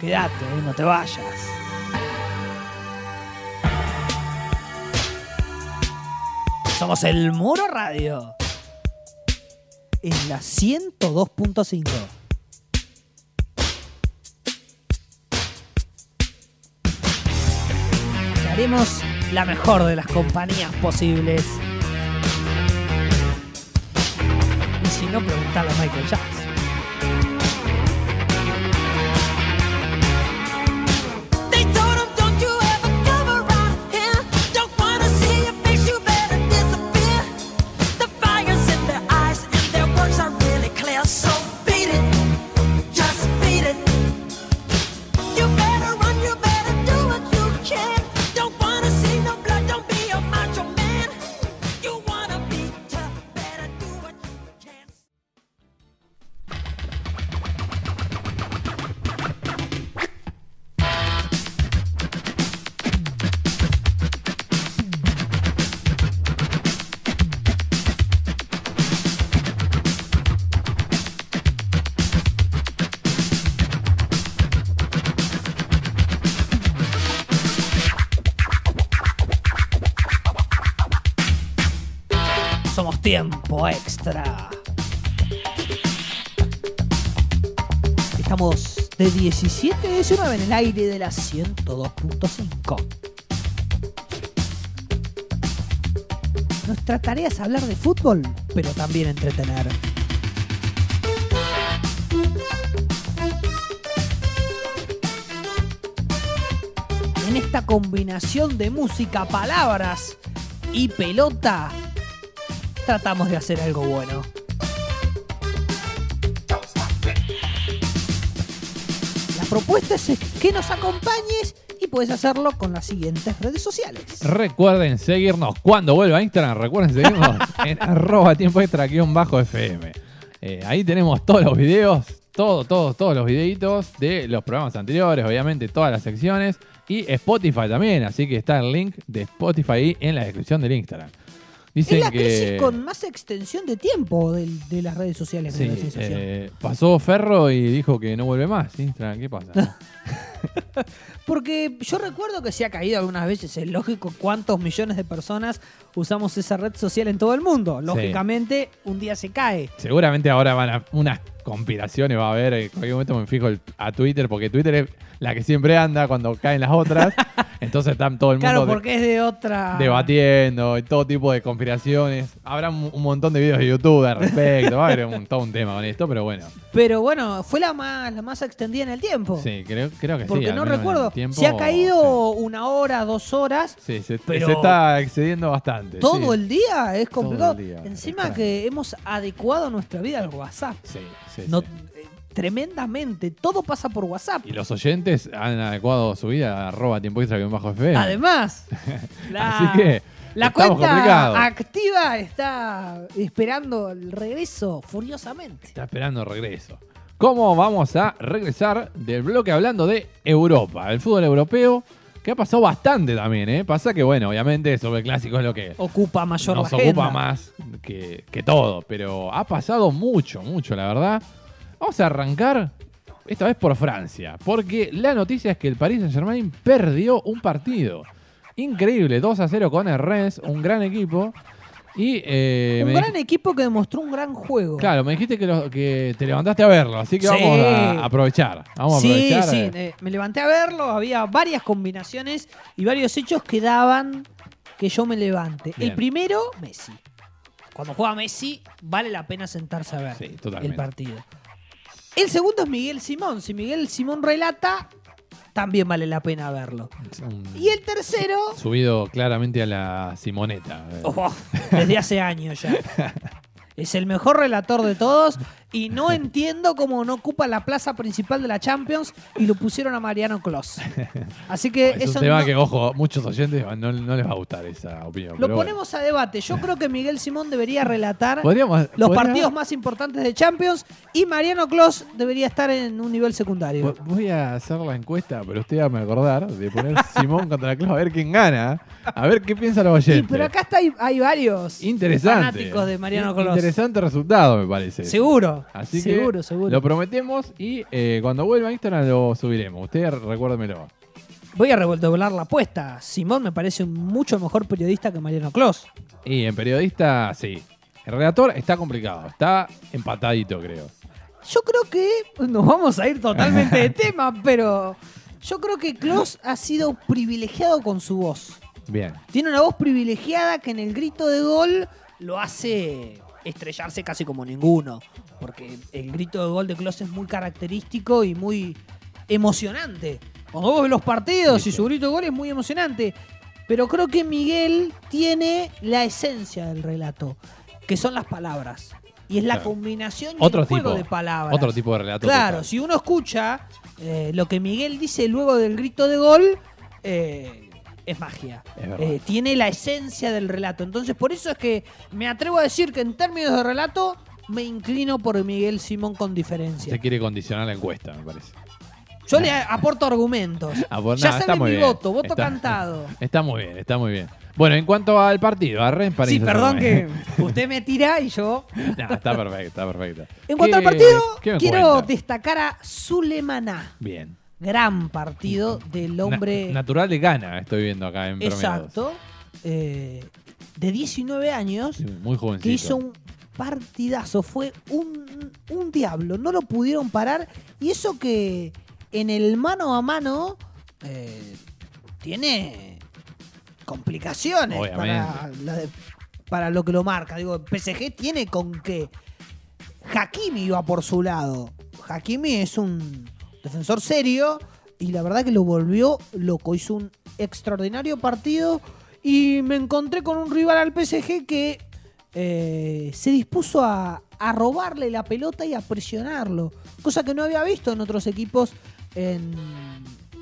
Quédate, no te vayas. Somos el Muro Radio. En la 102.5. haremos la mejor de las compañías posibles. Y si no, preguntarle a Michael Jackson. Extra. Estamos de 17 a 19 en el aire de la 102.5. Nuestra tarea es hablar de fútbol, pero también entretener. En esta combinación de música, palabras y pelota, tratamos de hacer algo bueno. La propuesta es que nos acompañes y puedes hacerlo con las siguientes redes sociales. Recuerden seguirnos cuando vuelva a Instagram. Recuerden seguirnos en arroba tiempo extra bajo FM. Eh, ahí tenemos todos los videos, todos, todos, todos los videitos de los programas anteriores, obviamente todas las secciones y Spotify también. Así que está el link de Spotify en la descripción del Instagram es la crisis con más extensión de tiempo de, las redes sociales. Eh, pasó Ferro y dijo que no vuelve más. ¿Qué pasa? Porque yo recuerdo que se ha caído algunas veces. Es lógico cuántos millones de personas usamos esa red social en todo el mundo. Lógicamente, un día se cae. Seguramente ahora van a unas conspiraciones. Va a haber. En cualquier momento me fijo a Twitter. Porque Twitter es la que siempre anda cuando caen las otras. Entonces están todo el mundo. Claro, porque es de otra. Debatiendo y todo tipo de conspiraciones. Habrá un, montón de videos de YouTube al respecto. Va a haber un, todo un tema con esto, pero bueno. Pero bueno, fue la más, la más extendida en el tiempo. Sí, creo, creo que sí. Porque no recuerdo. se ha caído una hora, dos horas. Sí, se, está excediendo bastante. Todo el día es complicado. Encima que hemos adecuado nuestra vida al WhatsApp. Sí, sí. No, tremendamente. Todo pasa por WhatsApp. Y los oyentes han adecuado su vida a arroba tiempo extra que bajo FM. Además, la, Así que la cuenta activa está esperando el regreso furiosamente. Está esperando el regreso. ¿Cómo vamos a regresar del bloque hablando de Europa? El fútbol europeo que ha pasado bastante también, ¿eh? Pasa que, bueno, obviamente sobre el clásico es lo que ocupa mayor nos ocupa más que, que todo, pero ha pasado mucho, mucho, la verdad. Vamos a arrancar esta vez por Francia, porque la noticia es que el Paris Saint-Germain perdió un partido. Increíble, 2 a 0 con el Rennes, un gran equipo. Y, eh, un gran equipo que demostró un gran juego. Claro, me dijiste que, te levantaste a verlo, así que vamos a aprovechar. Vamos sí, a sí, eh, me levanté a verlo, había varias combinaciones y varios hechos que daban que yo me levante. El primero, Messi. Cuando juega Messi, vale la pena sentarse a ver el partido. El segundo es Miguel Simón. Si Miguel Simón relata, también vale la pena verlo. Y el tercero. Subido claramente a la Simoneta. Oh, desde hace años ya. Es el mejor relator de todos y no entiendo cómo no ocupa la plaza principal de la Champions y lo pusieron a Mariano Clos. Así que es un tema que, ojo, muchos oyentes no, les va a gustar esa opinión. Lo ponemos a debate. Yo creo que Miguel Simón debería relatar los partidos más importantes de Champions y Mariano Clos debería estar en un nivel secundario. Voy a hacer la encuesta, pero usted va a acordar de poner Simón contra Clos a ver quién gana. A ver qué piensa los oyentes. Sí, pero acá está, hay, varios fanáticos de Mariano Clos. Interesante resultado, me parece. Seguro. Así seguro, que seguro. lo prometemos y eh, cuando vuelva a Instagram lo subiremos. Usted recuérdemelo. Voy a redoblar la apuesta. Simón me parece un mucho mejor periodista que Mariano Clos. Y en periodista, sí. El relator está complicado. Está empatadito, creo. Yo creo que nos vamos a ir totalmente de tema, pero yo creo que Clos ha sido privilegiado con su voz. Bien. Tiene una voz privilegiada que en el grito de gol lo hace estrellarse casi como ninguno, porque el grito de gol de Klose es muy característico y muy emocionante. Cuando vos ves los partidos y su grito de gol es muy emocionante, pero creo que Miguel tiene la esencia del relato, que son las palabras. Y es la combinación y el juego de palabras. Otro tipo de relato. Claro, si uno escucha eh, lo que Miguel dice luego del grito de gol, eh, es magia. Eh, tiene la esencia del relato. Entonces, por eso es que me atrevo a decir que en términos de relato, me inclino por Miguel Simón con diferencia. Se quiere condicionar la encuesta, me parece. Yo le aporto argumentos. Ah, pues ya saben mi voto, voto cantado. Está muy bien, está muy bien. Bueno, en cuanto al partido, a Ren Sí, perdón que usted me tira y yo. está perfecto, está perfecto. En cuanto al partido, quiero destacar a Zulemaná. Bien gran partido del hombre. natural de gana, estoy viendo acá en Exacto. Eh, de 19 años. muy jovencito. Que hizo un partidazo. Fue un, un, diablo. No lo pudieron parar. Y eso que en el mano a mano eh, tiene complicaciones para, para, lo que lo marca. Digo, PSG tiene con que Hakimi iba por su lado. Hakimi es un defensor serio y la verdad que lo volvió loco. Hizo un extraordinario partido y me encontré con un rival al PSG que eh, se dispuso a, robarle la pelota y a presionarlo, cosa que no había visto en otros equipos en,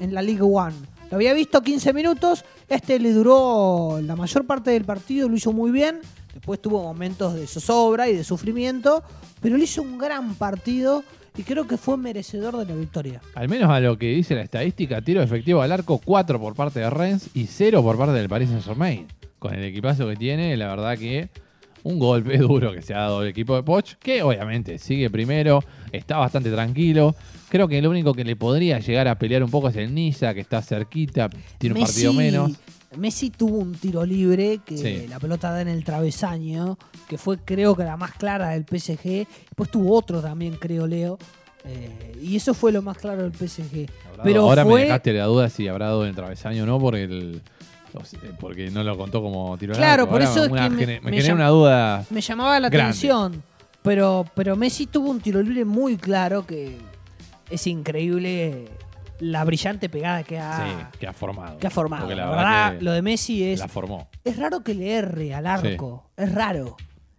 en la Liga One. Lo había visto 15 minutos, este le duró la mayor parte del partido, lo hizo muy bien, después tuvo momentos de zozobra y de sufrimiento, pero le hizo un gran partido y creo que fue merecedor de la victoria. Al menos a lo que dice la estadística, tiro efectivo al arco 4 por parte de Rennes y 0 por parte del Paris Saint-Germain. Con el equipazo que tiene, la verdad que un golpe duro que se ha dado el equipo de Poch, que obviamente sigue primero, está bastante tranquilo. Creo que lo único que le podría llegar a pelear un poco es el Niza, que está cerquita, tiene un partido menos. Messi tuvo un tiro libre que la pelota da en el travesaño, que fue creo que la más clara del PSG. Después tuvo otro también, creo Leo, Eh, y eso fue lo más claro del PSG. Pero ahora me dejaste la duda si habrá dado en el travesaño o no, porque el, porque no lo contó como tiro Claro, por eso es que me, me, una duda. Me llamaba la atención. Pero, pero Messi tuvo un tiro libre muy claro que es increíble la brillante pegada que ha, que ha formado. Que ha formado. la, verdad, lo de Messi es. La formó. Es raro que le erre al arco. Es raro.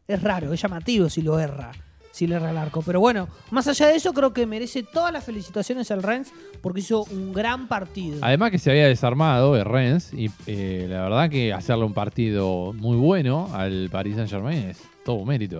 Es raro. Es llamativo si lo erra. Si le erra al arco. Pero bueno, más allá de eso, creo que merece todas las felicitaciones al Rennes porque hizo un gran partido. Además que se había desarmado el Rennes y eh, la verdad que hacerle un partido muy bueno al Paris Saint Germain es todo un mérito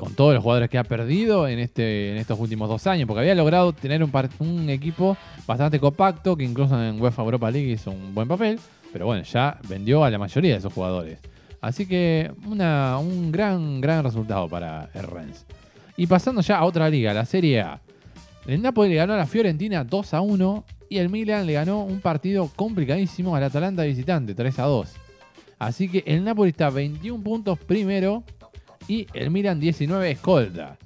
con todos los jugadores que ha perdido en, este, en estos últimos dos años, porque había logrado tener un, equipo bastante compacto, que incluso en UEFA Europa League hizo un buen papel, pero bueno, ya vendió a la mayoría de esos jugadores. Así que una, un gran, gran resultado para el Rennes. Y pasando ya a otra liga, la Serie A. El Napoli le ganó a la Fiorentina 2 a 1 y el Milan le ganó un partido complicadísimo al Atalanta visitante 3 a 2. Así que el Napoli está 21 puntos primero y el Milan 19 escolta.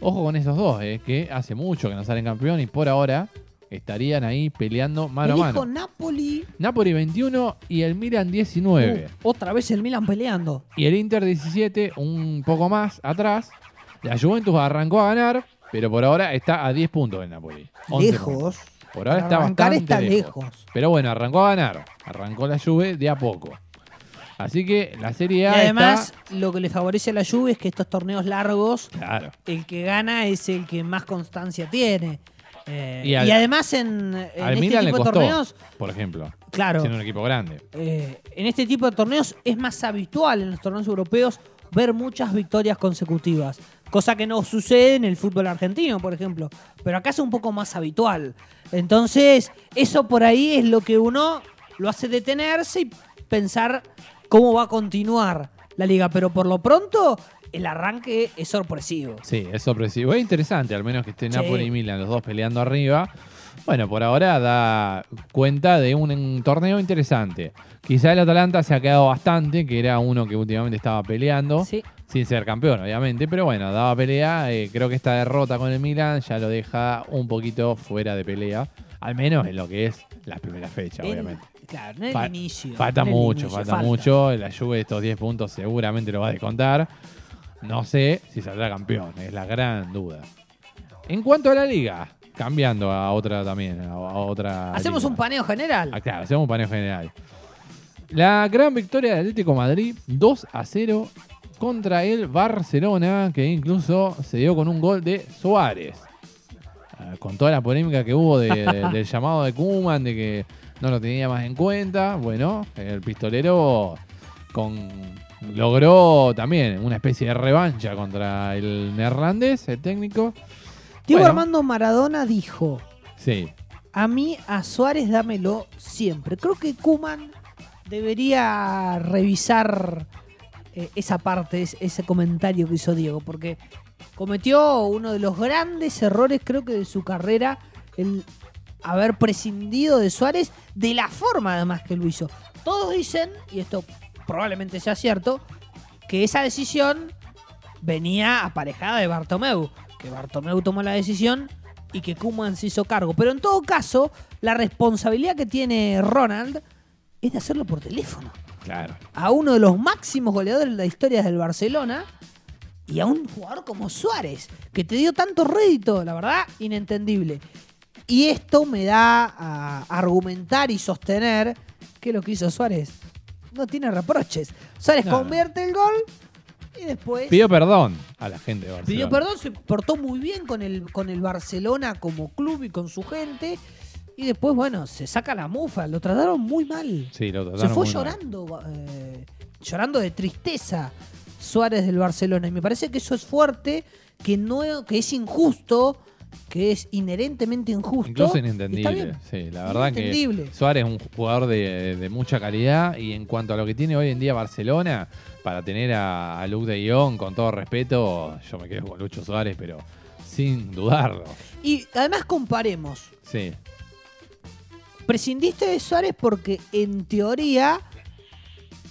Ojo con esos dos, eh, que hace mucho que no salen campeón y por ahora estarían ahí peleando mano a mano. Napoli. Napoli 21 y el Milan 19. Uh, otra vez el Milan peleando. Y el Inter 17, un poco más atrás. La Juventus arrancó a ganar, pero por ahora está a 10 puntos el Napoli. Lejos. Por ahora está bastante lejos. Pero bueno, arrancó a ganar. Arrancó la Juve de a poco. Así que la Serie A. Y además, lo que le favorece a la Juve es que estos torneos largos, el que gana es el que más constancia tiene. Eh, y, además en, en este tipo de torneos, por ejemplo, claro, siendo un equipo grande. Eh, en este tipo de torneos es más habitual en los torneos europeos ver muchas victorias consecutivas, cosa que no sucede en el fútbol argentino, por ejemplo, pero acá es un poco más habitual. Entonces, eso por ahí es lo que uno lo hace detenerse y pensar cómo va a continuar la liga, pero por lo pronto el arranque es sorpresivo. Sí, es sorpresivo. Es interesante, al menos que estén Napoli y Milan, los dos peleando arriba. Bueno, por ahora da cuenta de un, torneo interesante. Quizá el Atalanta se ha quedado bastante, que era uno que últimamente estaba peleando, sin ser campeón, obviamente, pero bueno, daba pelea. Eh, creo que esta derrota con el Milan ya lo deja un poquito fuera de pelea, al menos en lo que es la primera fecha, obviamente. Claro, en el inicio. Falta mucho, falta, mucho. La lluvia de estos 10 puntos seguramente lo va a descontar. No sé si saldrá campeón, es la gran duda. En cuanto a la liga, cambiando a otra también, a, otra. ¿Hacemos un paneo general? Ah, claro, hacemos un paneo general. La gran victoria del Atlético Madrid, 2 a 0 contra el Barcelona, que incluso se dio con un gol de Suárez. Ah, con toda la polémica que hubo del llamado de Kuman, de que no lo tenía más en cuenta. Bueno, el pistolero con, logró también una especie de revancha contra el neerlandés, el técnico. Diego Armando Maradona dijo: Sí. A mí, a Suárez, dámelo siempre. Creo que Kuman debería revisar eh, esa parte, ese comentario que hizo Diego, porque cometió uno de los grandes errores, creo que de su carrera, el haber prescindido de Suárez de la forma además que lo hizo. Todos dicen, y esto probablemente sea cierto, que esa decisión venía aparejada de Bartomeu, que Bartomeu tomó la decisión y que Kuman se hizo cargo. Pero en todo caso, la responsabilidad que tiene Ronald es de hacerlo por teléfono. Claro. A uno de los máximos goleadores de la historia del Barcelona y a un jugador como Suárez, que te dio tanto rédito, la verdad, inentendible. Y esto me da a argumentar y sostener que lo que hizo Suárez no tiene reproches. Suárez convierte el gol y después. Pidió perdón a la gente de Barcelona. Pidió perdón, se portó muy bien con el, con el Barcelona como club y con su gente. Y después, bueno, se saca la mufa. Lo trataron muy mal. Sí, lo trataron Se fue llorando, eh, llorando de tristeza Suárez del Barcelona. Y me parece que eso es fuerte, que, no, que es injusto que es inherentemente injusto. Incluso inentendible. Sí, la verdad que Suárez es un jugador de, mucha calidad y en cuanto a lo que tiene hoy en día Barcelona, para tener a, Luke de Guión, con todo respeto, yo me quedo con Lucho Suárez, pero sin dudarlo. Y además comparemos. Sí. Prescindiste de Suárez porque en teoría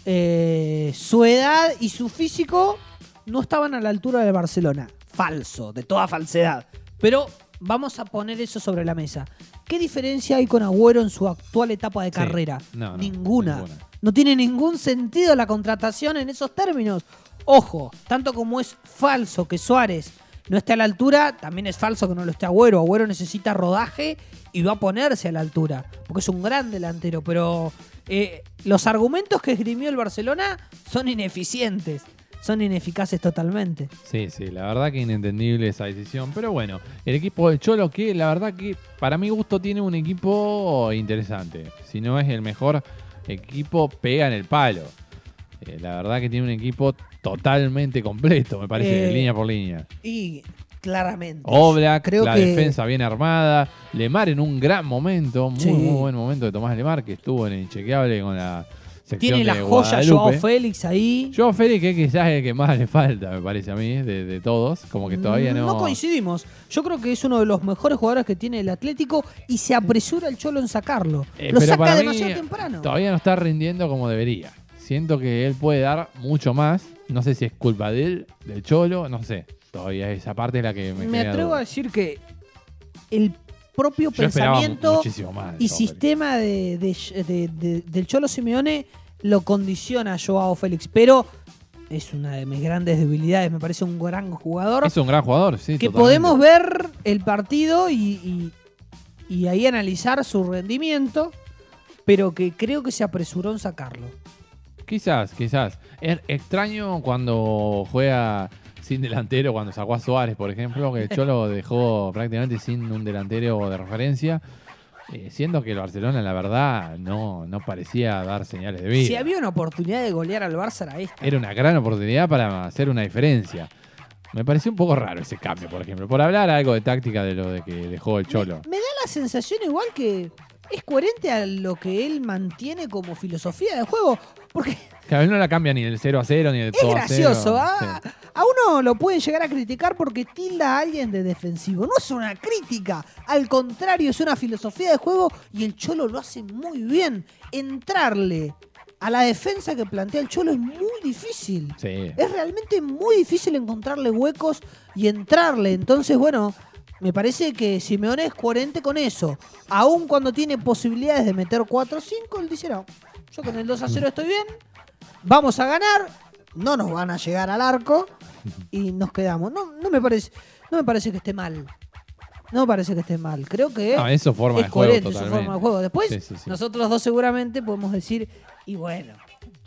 eh, su edad y su físico no estaban a la altura de Barcelona. Falso, de toda falsedad. Pero vamos a poner eso sobre la mesa. ¿Qué diferencia hay con Agüero en su actual etapa de carrera? ninguna. No tiene ningún sentido la contratación en esos términos. Ojo, tanto como es falso que Suárez no esté a la altura, también es falso que no lo esté Agüero. Agüero necesita rodaje y va a ponerse a la altura, porque es un gran delantero, pero eh, los argumentos que esgrimió el Barcelona son ineficientes son ineficaces totalmente. Sí, sí, la verdad que inentendible esa decisión. Pero bueno, el equipo del Cholo, que la verdad que para mi gusto tiene un equipo interesante. Si no es el mejor equipo, pega en el palo. Eh, la verdad que tiene un equipo totalmente completo, me parece, eh, línea por línea. Y claramente. Obla, creo la defensa bien armada. Lemar en un gran momento, muy, muy buen momento de Tomás Lemar, que estuvo en el inchequeable con la tiene la joya Joao Félix ahí. Joao Félix que quizás es el que más le falta, me parece a mí, de, todos. Como que todavía no... No coincidimos. Yo creo que es uno de los mejores jugadores que tiene el Atlético y se apresura el Cholo en sacarlo. Eh, Lo saca demasiado temprano. Todavía no está rindiendo como debería. Siento que él puede dar mucho más. No sé si es culpa de él, del Cholo, no sé. Todavía esa parte es la que me Me atrevo a decir que el propio pensamiento y sistema de, del Cholo Simeone lo condiciona a Joao Félix, pero es una de mis grandes debilidades, me parece un gran jugador. Es un gran jugador, sí. Que podemos ver el partido y, ahí analizar su rendimiento, pero que creo que se apresuró en sacarlo. Quizás, quizás. Es extraño cuando juega sin delantero cuando sacó a Suárez, por ejemplo, que el Cholo dejó prácticamente sin un delantero de referencia. Eh, siendo que el Barcelona, la verdad, no, no parecía dar señales de vida. Si había una oportunidad de golear al Barça, era esta. Era una gran oportunidad para hacer una diferencia. Me pareció un poco raro ese cambio, por ejemplo. Por hablar algo de táctica de lo de que dejó el Cholo. me da la sensación igual que es coherente a lo que él mantiene como filosofía de juego. Porque. Que a él no la cambia ni del 0 a 0 ni del 2 a 0. Es gracioso. A uno lo pueden llegar a criticar porque tilda a alguien de defensivo. No es una crítica. Al contrario, es una filosofía de juego y el Cholo lo hace muy bien. Entrarle a la defensa que plantea el Cholo es muy difícil. Sí. Es realmente muy difícil encontrarle huecos y entrarle. Entonces, bueno, me parece que Simeone es coherente con eso. Aún cuando tiene posibilidades de meter 4 o 5, él dice, no, yo con el 2 a 0 estoy bien, vamos a ganar, no nos van a llegar al arco y nos quedamos. No, no, me, parece, no me parece que esté mal. No me parece que esté mal. Creo que eso forma es coherente su forma de juego. Después, nosotros dos seguramente podemos decir, y bueno,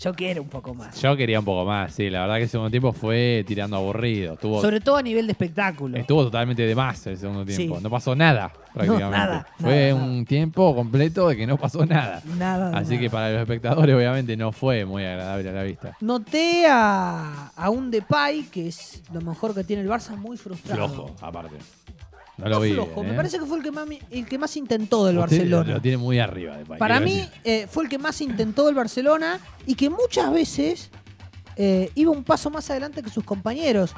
yo quiero un poco más. Yo quería un poco más, sí. La verdad que el segundo tiempo fue tirando aburrido. Sobre todo a nivel de espectáculo. Estuvo totalmente de más el segundo tiempo. No pasó nada, prácticamente. fue un tiempo completo de que no pasó nada. Nada. Así que para los espectadores, obviamente, no fue muy agradable a la vista. Noté a, a un Depay, que es lo mejor que tiene el Barça, muy frustrado. Flojo, aparte. No lo vi. Flojo. Me ¿eh? parece que fue el que más, el que más intentó del Barcelona. Lo tiene muy arriba. Para mí eh, fue el que más intentó del Barcelona y que muchas veces eh, iba un paso más adelante que sus compañeros.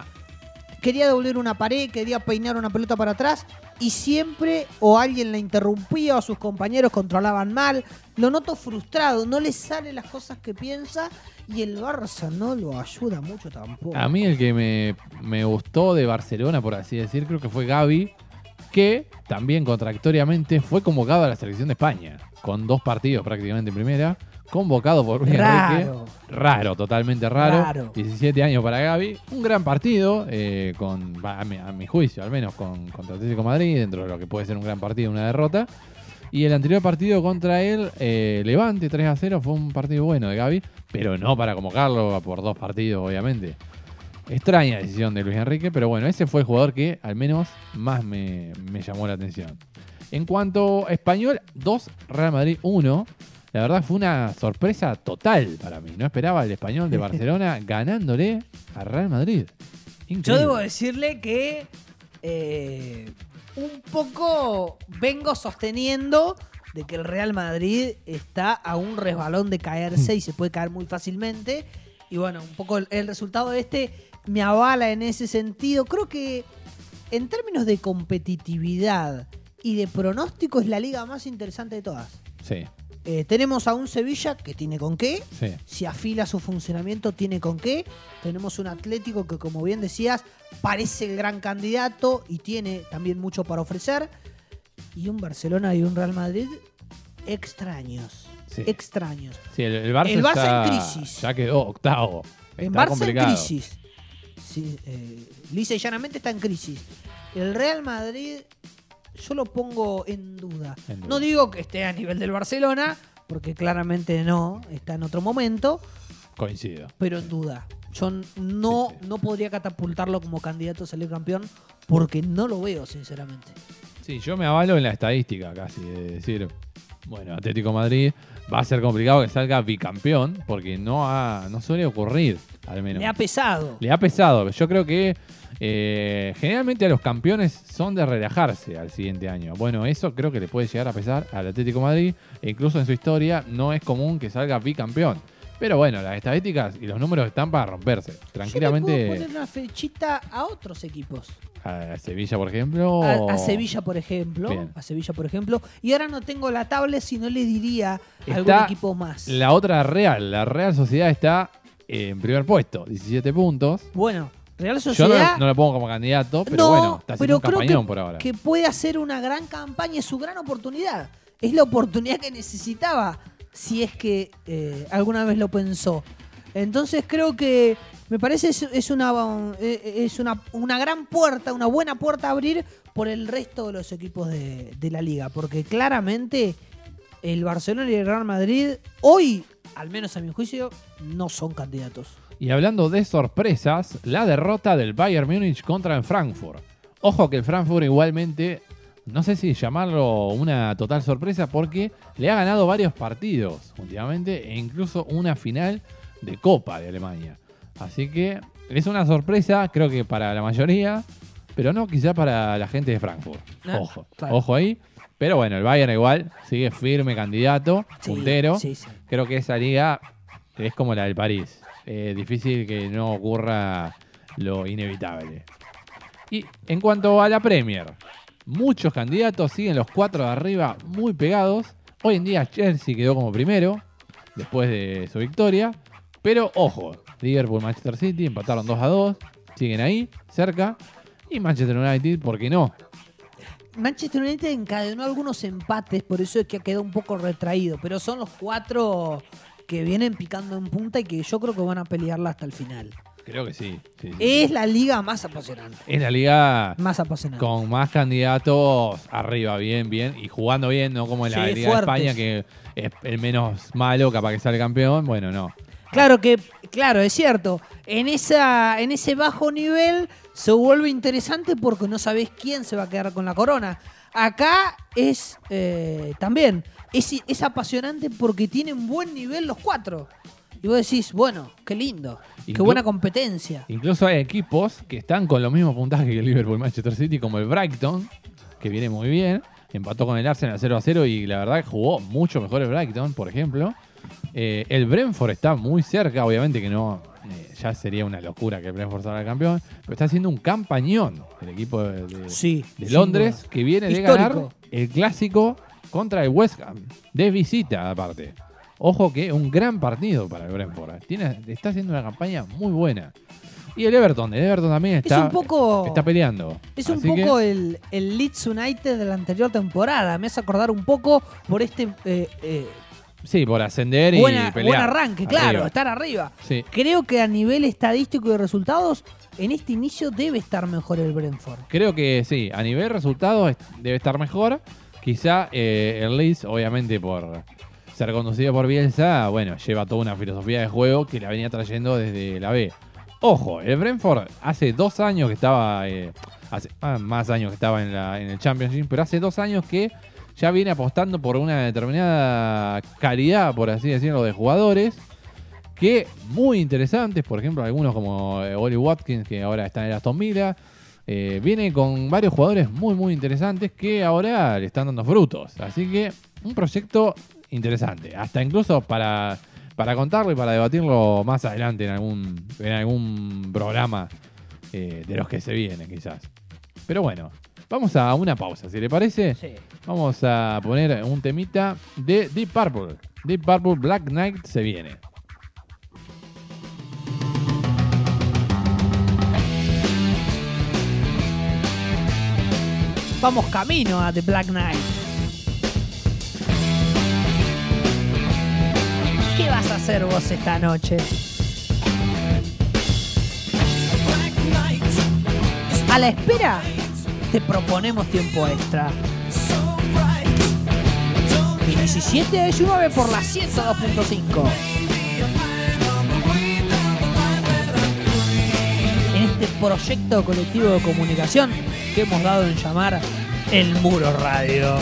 Quería devolver una pared, quería peinar una pelota para atrás y siempre o alguien la interrumpía o sus compañeros controlaban mal. Lo noto frustrado, no le salen las cosas que piensa y el Barça no lo ayuda mucho tampoco. A mí el que me, me gustó de Barcelona, por así decir, creo que fue Gaby que también contradictoriamente fue convocado a la selección de España, con dos partidos prácticamente en primera, convocado por Luis Enrique. Raro, totalmente raro. 17 años para Gaby. Un gran partido, eh, con, a mi, juicio al menos, con, contra Atlético Madrid, dentro de lo que puede ser un gran partido, una derrota. Y el anterior partido contra él, eh, Levante 3 a 0, fue un partido bueno de Gaby, pero no para convocarlo por dos partidos, obviamente. Extraña decisión de Luis Enrique, pero bueno, ese fue el jugador que al menos más me, llamó la atención. En cuanto a Español, 2, Real Madrid 1. La verdad fue una sorpresa total para mí. No esperaba el español de Barcelona ganándole a Real Madrid. Yo debo decirle que eh, un poco vengo sosteniendo de que el Real Madrid está a un resbalón de caerse y se puede caer muy fácilmente. Y bueno, un poco el resultado de este me avala en ese sentido. Creo que en términos de competitividad y de pronóstico es la liga más interesante de todas. Sí. Eh, tenemos a un Sevilla que tiene con qué. Si afila su funcionamiento, tiene con qué. Tenemos un Atlético que, como bien decías, parece el gran candidato y tiene también mucho para ofrecer. Y un Barcelona y un Real Madrid extraños. Extraños. el, Barça, en crisis. Ya quedó octavo. en Barça en crisis. Sí, eh, lisa y llanamente está en crisis. El Real Madrid yo lo pongo en duda. No digo que esté a nivel del Barcelona, porque claramente no, está en otro momento. Coincido. Pero en duda. Yo no, no podría catapultarlo como candidato a salir campeón porque no lo veo, sinceramente. Sí, yo me avalo en la estadística casi, de decir, bueno, Atlético Madrid va a ser complicado que salga bicampeón porque no, ha, no suele ocurrir, al menos. Le ha pesado. Le ha pesado. Yo creo que eh, generalmente a los campeones son de relajarse al siguiente año. Bueno, eso creo que le puede llegar a pesar al Atlético Madrid. E incluso en su historia no es común que salga bicampeón. Pero bueno, las estadísticas y los números están para romperse. Tranquilamente. Yo poner una fechita a otros equipos. A Sevilla, por ejemplo. A, Sevilla, por ejemplo. A Sevilla, por ejemplo. Y ahora no tengo la tablet, si no le diría algún equipo más. La otra Real. La Real Sociedad está en primer puesto, 17 puntos. Bueno, Real Sociedad. Yo no, lo pongo como candidato, pero bueno, está haciendo un campañón por ahora. Que puede hacer una gran campaña, es su gran oportunidad. Es la oportunidad que necesitaba, si es que eh, alguna vez lo pensó. Entonces creo que me parece es, es una es una, una, gran puerta, una buena puerta a abrir por el resto de los equipos de, de la liga, porque claramente el Barcelona y el Real Madrid hoy, al menos a mi juicio, no son candidatos. Y hablando de sorpresas, la derrota del Bayern Múnich contra el Frankfurt. Ojo que el Frankfurt igualmente, no sé si llamarlo una total sorpresa porque le ha ganado varios partidos últimamente e incluso una final de Copa de Alemania. Así que es una sorpresa, creo que para la mayoría, pero no quizá para la gente de Frankfurt. Ah, ojo, ojo ahí. Pero bueno, el Bayern igual sigue firme candidato, puntero. Creo que esa liga es como la del París. Eh, difícil que no ocurra lo inevitable. Y en cuanto a la Premier, muchos candidatos siguen los cuatro de arriba muy pegados. Hoy en día Chelsea quedó como primero, después de su victoria. Pero ojo, Liverpool, Manchester City empataron 2 a 2, siguen ahí, cerca. Y Manchester United, ¿por qué no? Manchester United encadenó algunos empates, por eso es que ha quedado un poco retraído. Pero son los cuatro que vienen picando en punta y que yo creo que van a pelearla hasta el final. Creo que sí. es la liga más apasionante. Es la liga más apasionante. Con más candidatos arriba, bien, bien. Y jugando bien, no como en la Liga de España, que es el menos malo, capaz que sale campeón. Bueno, no. Claro que, claro, es cierto. En, esa, en ese bajo nivel se vuelve interesante porque no sabes quién se va a quedar con la corona. Acá es eh, también es, apasionante porque tienen buen nivel los cuatro. Y vos decís, bueno, qué lindo, qué buena competencia. Incluso hay equipos que están con los mismos puntajes que el Liverpool Manchester City, como el Brighton, que viene muy bien. Empató con el Arsenal 0 a 0 y la verdad jugó mucho mejor el Brighton, por ejemplo. Eh, el Brentford está muy cerca, obviamente que no, eh, ya sería una locura que el Brentford salga campeón, pero está haciendo un campañón el equipo de, de Londres, que viene de ganar el clásico contra el West Ham, de visita aparte. Ojo que un gran partido para el Brentford. Tiene, está haciendo una campaña muy buena. Y el Everton, el Everton también está, está peleando. Es un poco el, Leeds United de la anterior temporada. Me hace acordar un poco por este... Eh, eh, sí, por ascender y pelear. Buen arranque, claro, estar arriba. Creo que a nivel estadístico y resultados, en este inicio debe estar mejor el Brentford. Creo que sí, a nivel resultados debe estar mejor. Quizá eh, el Leeds, obviamente por ser conducido por Bielsa, bueno, lleva toda una filosofía de juego que la venía trayendo desde la B. Ojo, el Brentford hace dos años que estaba, eh, hace ah, más años que estaba en, la, en el Championship, pero hace dos años que ya viene apostando por una determinada calidad, por así decirlo, de jugadores que muy interesantes, por ejemplo, algunos como eh, Oli Watkins, que ahora está en Aston Villa, eh, viene con varios jugadores muy, muy interesantes que ahora le están dando frutos. Así que un proyecto interesante. Hasta incluso para, para contarlo y para debatirlo más adelante en algún, en algún programa eh, de los que se vienen, quizás. Pero bueno, Vamos a una pausa, si le parece. Sí. Vamos a poner un temita de Deep Purple. Deep Purple Black Knight se viene. Vamos camino a The Black Knight. ¿Qué vas a hacer vos esta noche? A la espera, te proponemos tiempo extra. De 17 a 19 por la 102.5. En este proyecto colectivo de comunicación que hemos dado en llamar El Muro Radio.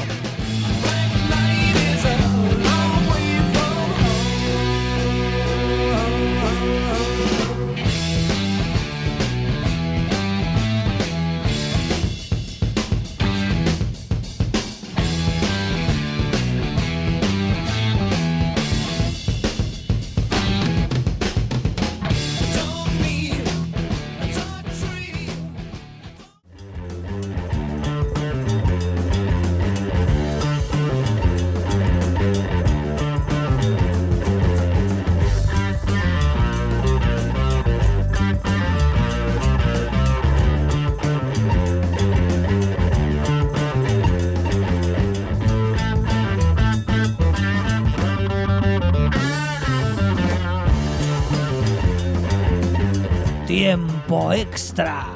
Extra.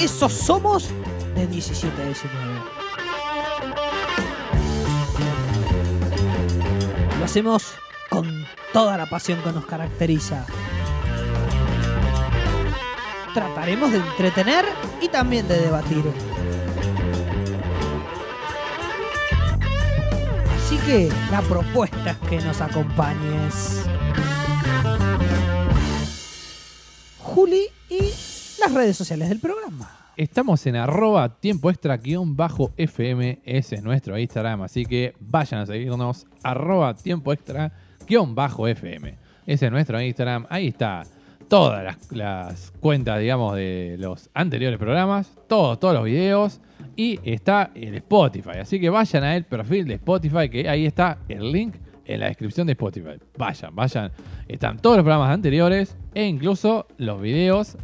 Esos somos de 17 a 19. Lo hacemos con toda la pasión que nos caracteriza. Trataremos de entretener y también de debatir. Así que la propuesta es que nos acompañes. Juli redes sociales del programa. Estamos en arroba tiempo extra guion bajo FM, ese es nuestro Instagram, así que vayan a seguirnos, arroba tiempo extra guion bajo FM. Ese es nuestro Instagram, ahí está todas las, cuentas, digamos, de los anteriores programas, todos, todos los videos, y está el Spotify, así que vayan al perfil de Spotify, que ahí está el link en la descripción de Spotify. Vayan, vayan. Están todos los programas anteriores e incluso los videos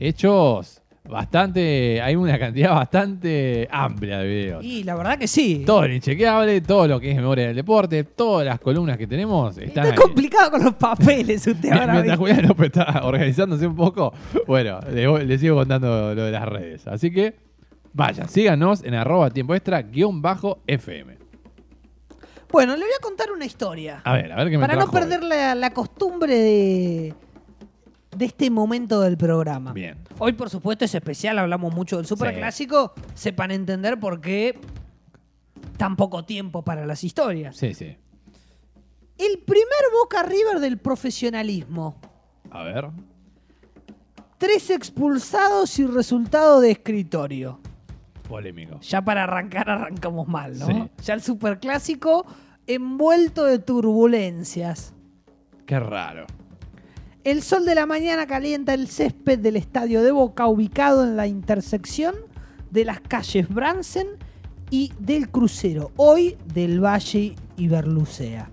hechos bastante. Hay una cantidad bastante amplia de videos. Y la verdad que sí. Todo el inchequeable, todo lo que es memoria del deporte, todas las columnas que tenemos están Está complicado con los papeles, usted ahora Mientras Julián López está organizándose un poco, bueno, le, sigo contando lo de las redes. Así que vayan, síganos en arroba tiempo extra guion bajo FM. Bueno, le voy a contar una historia. A ver, a ver qué me Para no perder la, la costumbre de, de este momento del programa. Bien. Hoy, por supuesto, es especial, hablamos mucho del superclásico. Sepan entender por qué tan poco tiempo para las historias. Sí, sí. El primer Boca River del profesionalismo. A ver. Tres expulsados y resultado de escritorio. Polémico. Ya para arrancar, arrancamos mal, ¿no? Sí. Ya el superclásico envuelto de turbulencias. Qué raro. El sol de la mañana calienta el césped del estadio de Boca, ubicado en la intersección de las calles Bransen y del Crucero, hoy del Valle y Berlucea.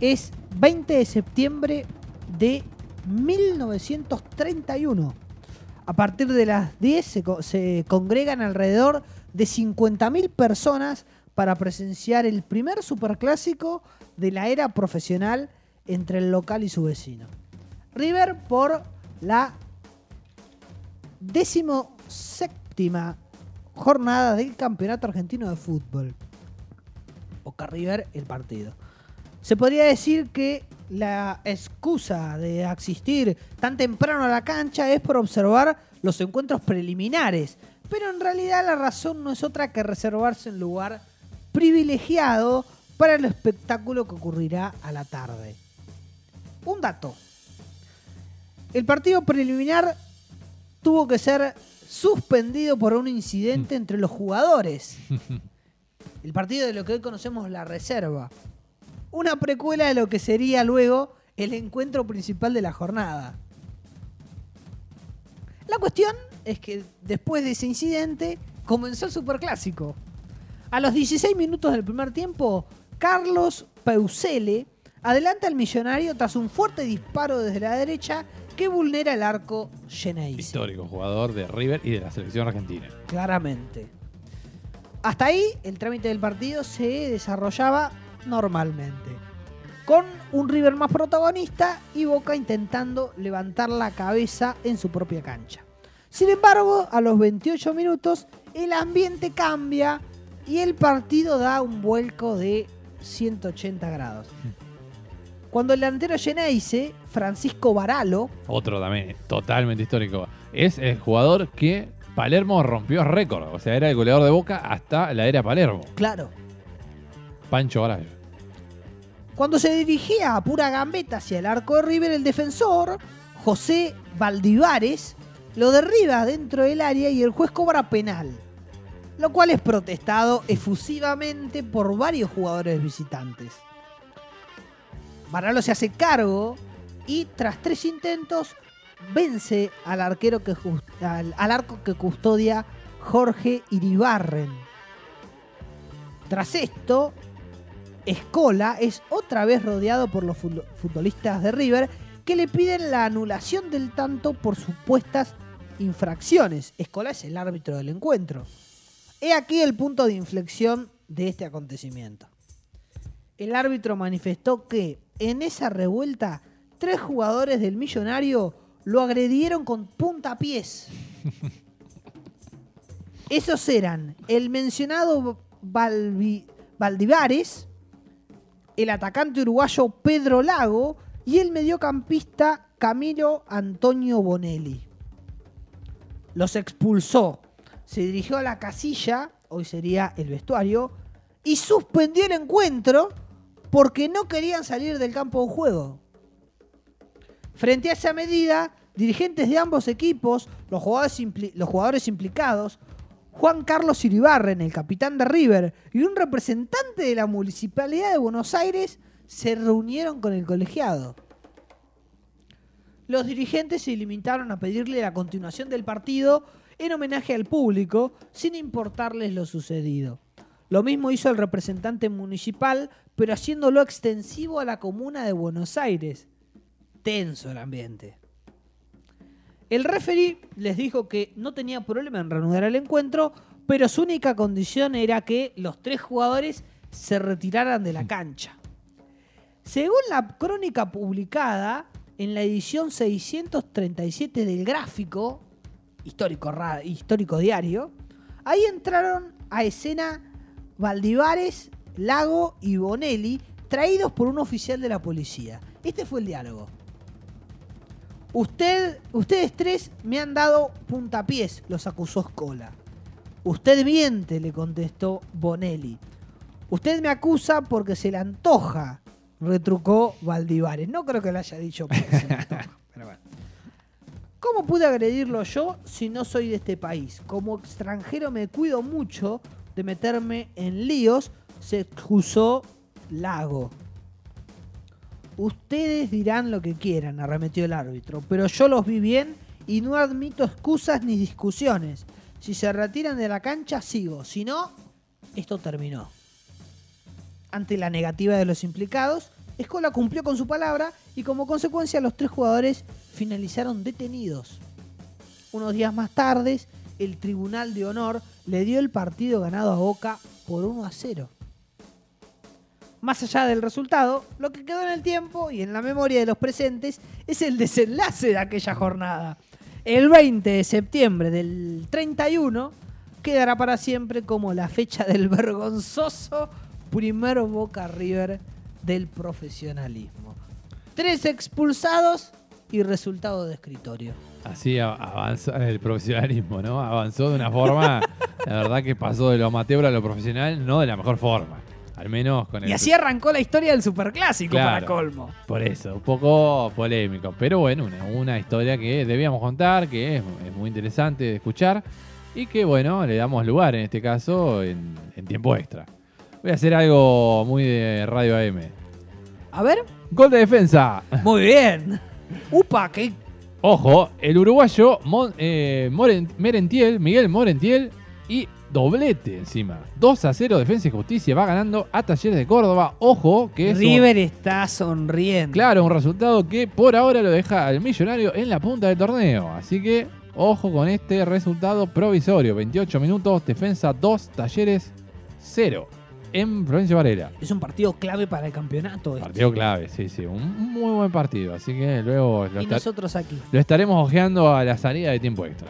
Es 20 de septiembre de 1931. A partir de las 10 se, se congregan alrededor de 50.000 personas para presenciar el primer superclásico de la era profesional entre el local y su vecino. River por la decimoséptima jornada del Campeonato Argentino de Fútbol. Boca River, el partido. Se podría decir que la excusa de asistir tan temprano a la cancha es por observar los encuentros preliminares, pero en realidad la razón no es otra que reservarse un lugar privilegiado para el espectáculo que ocurrirá a la tarde. Un dato. El partido preliminar tuvo que ser suspendido por un incidente entre los jugadores. El partido de lo que hoy conocemos la reserva. Una precuela de lo que sería luego el encuentro principal de la jornada. La cuestión es que después de ese incidente, comenzó el superclásico. A los 16 minutos del primer tiempo, Carlos Peusele adelanta al millonario tras un fuerte disparo desde la derecha que vulnera el arco Geneise. Histórico jugador de River y de la selección argentina. Claramente. Hasta ahí el trámite del partido se desarrollaba normalmente. Con un River más protagonista y Boca intentando levantar la cabeza en su propia cancha. Sin embargo, a los 28 minutos el ambiente cambia y el partido da un vuelco de 180 grados. Cuando el delantero Geneise, Francisco Baralo. Otro también, totalmente histórico. Es el jugador que Palermo rompió récord. O sea, era el goleador de Boca hasta la era Palermo. Claro. Pancho Baralo. Cuando se dirigía a pura gambeta hacia el arco de River, el defensor, José Valdivares, lo derriba dentro del área y el juez cobra penal. Lo cual es protestado efusivamente por varios jugadores visitantes. Baralo se hace cargo y tras tres intentos vence al arquero que al, arco que custodia Jorge Iribarren. Tras esto, Escola es otra vez rodeado por los futbolistas de River que le piden la anulación del tanto por supuestas infracciones. Escola es el árbitro del encuentro. He aquí el punto de inflexión de este acontecimiento. El árbitro manifestó que en esa revuelta, tres jugadores del Millonario lo agredieron con puntapiés. Esos eran el mencionado Valdivares, el atacante uruguayo Pedro Lago y el mediocampista Camilo Antonio Bonelli. Los expulsó, se dirigió a la casilla, hoy sería el vestuario, y suspendió el encuentro porque no querían salir del campo de juego. Frente a esa medida, dirigentes de ambos equipos, los jugadores, implicados, Juan Carlos Iribarren, el capitán de River, y un representante de la Municipalidad de Buenos Aires se reunieron con el colegiado. Los dirigentes se limitaron a pedirle la continuación del partido en homenaje al público, sin importarles lo sucedido. Lo mismo hizo el representante municipal, pero haciéndolo extensivo a la comuna de Buenos Aires. Tenso el ambiente. El referee les dijo que no tenía problema en reanudar el encuentro, pero su única condición era que los tres jugadores se retiraran de la cancha. Según la crónica publicada en la edición 637 del gráfico, histórico, histórico diario, ahí entraron a escena Valdivares, Lago y Bonelli, traídos por un oficial de la policía. Este fue el diálogo. Usted, ustedes tres me han dado puntapiés, los acusó Scola. Usted miente, le contestó Bonelli. Usted me acusa porque se le antoja, retrucó Valdivares. No creo que lo haya dicho ¿Cómo pude agredirlo yo si no soy de este país? Como extranjero me cuido mucho de meterme en líos, se excusó Lago. Ustedes dirán lo que quieran, arremetió el árbitro, pero yo los vi bien y no admito excusas ni discusiones. Si se retiran de la cancha, sigo. Si no, esto terminó. Ante la negativa de los implicados, Escola cumplió con su palabra y como consecuencia los tres jugadores finalizaron detenidos. Unos días más tarde, el Tribunal de Honor le dio el partido ganado a Boca por 1 a 0. Más allá del resultado, lo que quedó en el tiempo y en la memoria de los presentes es el desenlace de aquella jornada. El 20 de septiembre del 31 quedará para siempre como la fecha del vergonzoso primer Boca River del profesionalismo. Tres expulsados y resultado de escritorio. Así avanza el profesionalismo, ¿no? Avanzó de una forma, la verdad que pasó de lo amateur a lo profesional, no de la mejor forma. Al menos con el... Y así arrancó la historia del superclásico para colmo. Por eso, un poco polémico. Pero bueno, una, historia que debíamos contar, que es, muy interesante de escuchar y que bueno, le damos lugar en este caso en, en tiempo extra. Voy a hacer algo muy de Radio AM. A ver. Gol de defensa. Muy bien. Upa, qué Ojo, el uruguayo eh, Merentiel, Miguel Morentiel y doblete encima. 2 a 0 Defensa y Justicia va ganando a Talleres de Córdoba. Ojo que es River está sonriendo. Claro, un resultado que por ahora lo deja al millonario en la punta del torneo. Así que ojo con este resultado provisorio. 28 minutos, Defensa 2, Talleres 0 en Provincia Varela. Es un partido clave para el campeonato. Este. Partido clave, sí, sí. Un muy buen partido. Así que luego lo, y nosotros aquí. lo estaremos ojeando a la salida de tiempo extra.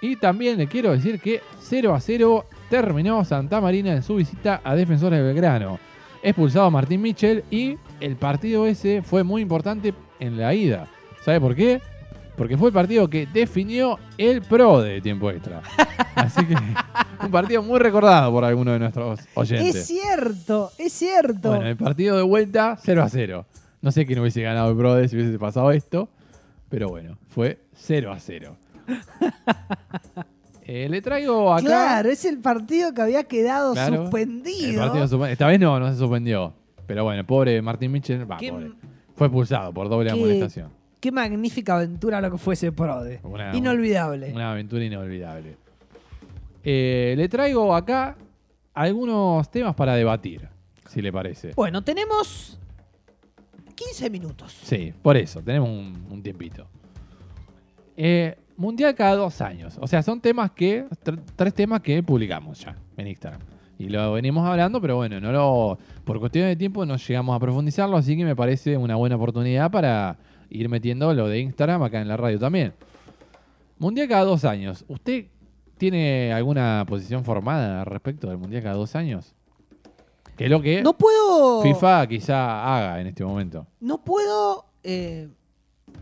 Y también le quiero decir que 0 a 0 terminó Santa Marina en su visita a Defensores de Belgrano. Expulsado Martín Michel y el partido ese fue muy importante en la ida. ¿Sabe por qué? Porque fue el partido que definió el pro de tiempo extra. Así que un partido muy recordado por algunos de nuestros oyentes. Es cierto, es cierto. Bueno, el partido de vuelta 0 a 0. No sé quién hubiese ganado el pro de si hubiese pasado esto, pero bueno, fue 0 a 0. Eh, le traigo acá. Claro, es el partido que había quedado suspendido. Esta vez no, no se suspendió. Pero bueno, pobre Martín Mitchell, Fue expulsado por doble amonestación. Qué magnífica aventura lo que fue ese Prode. inolvidable. Una aventura inolvidable. Eh, le traigo acá algunos temas para debatir, si le parece. Bueno, tenemos 15 minutos. Sí, por eso, tenemos un, tiempito. Eh, mundial cada dos años. O sea, son temas que. tres temas que publicamos ya en Instagram. Y lo venimos hablando, pero bueno, no lo. Por cuestiones de tiempo no llegamos a profundizarlo, así que me parece una buena oportunidad para ir metiendo lo de Instagram acá en la radio también. Mundial cada dos años. ¿Usted tiene alguna posición formada respecto del Mundial cada dos años? Que es lo que no puedo... FIFA quizá haga en este momento. No puedo eh,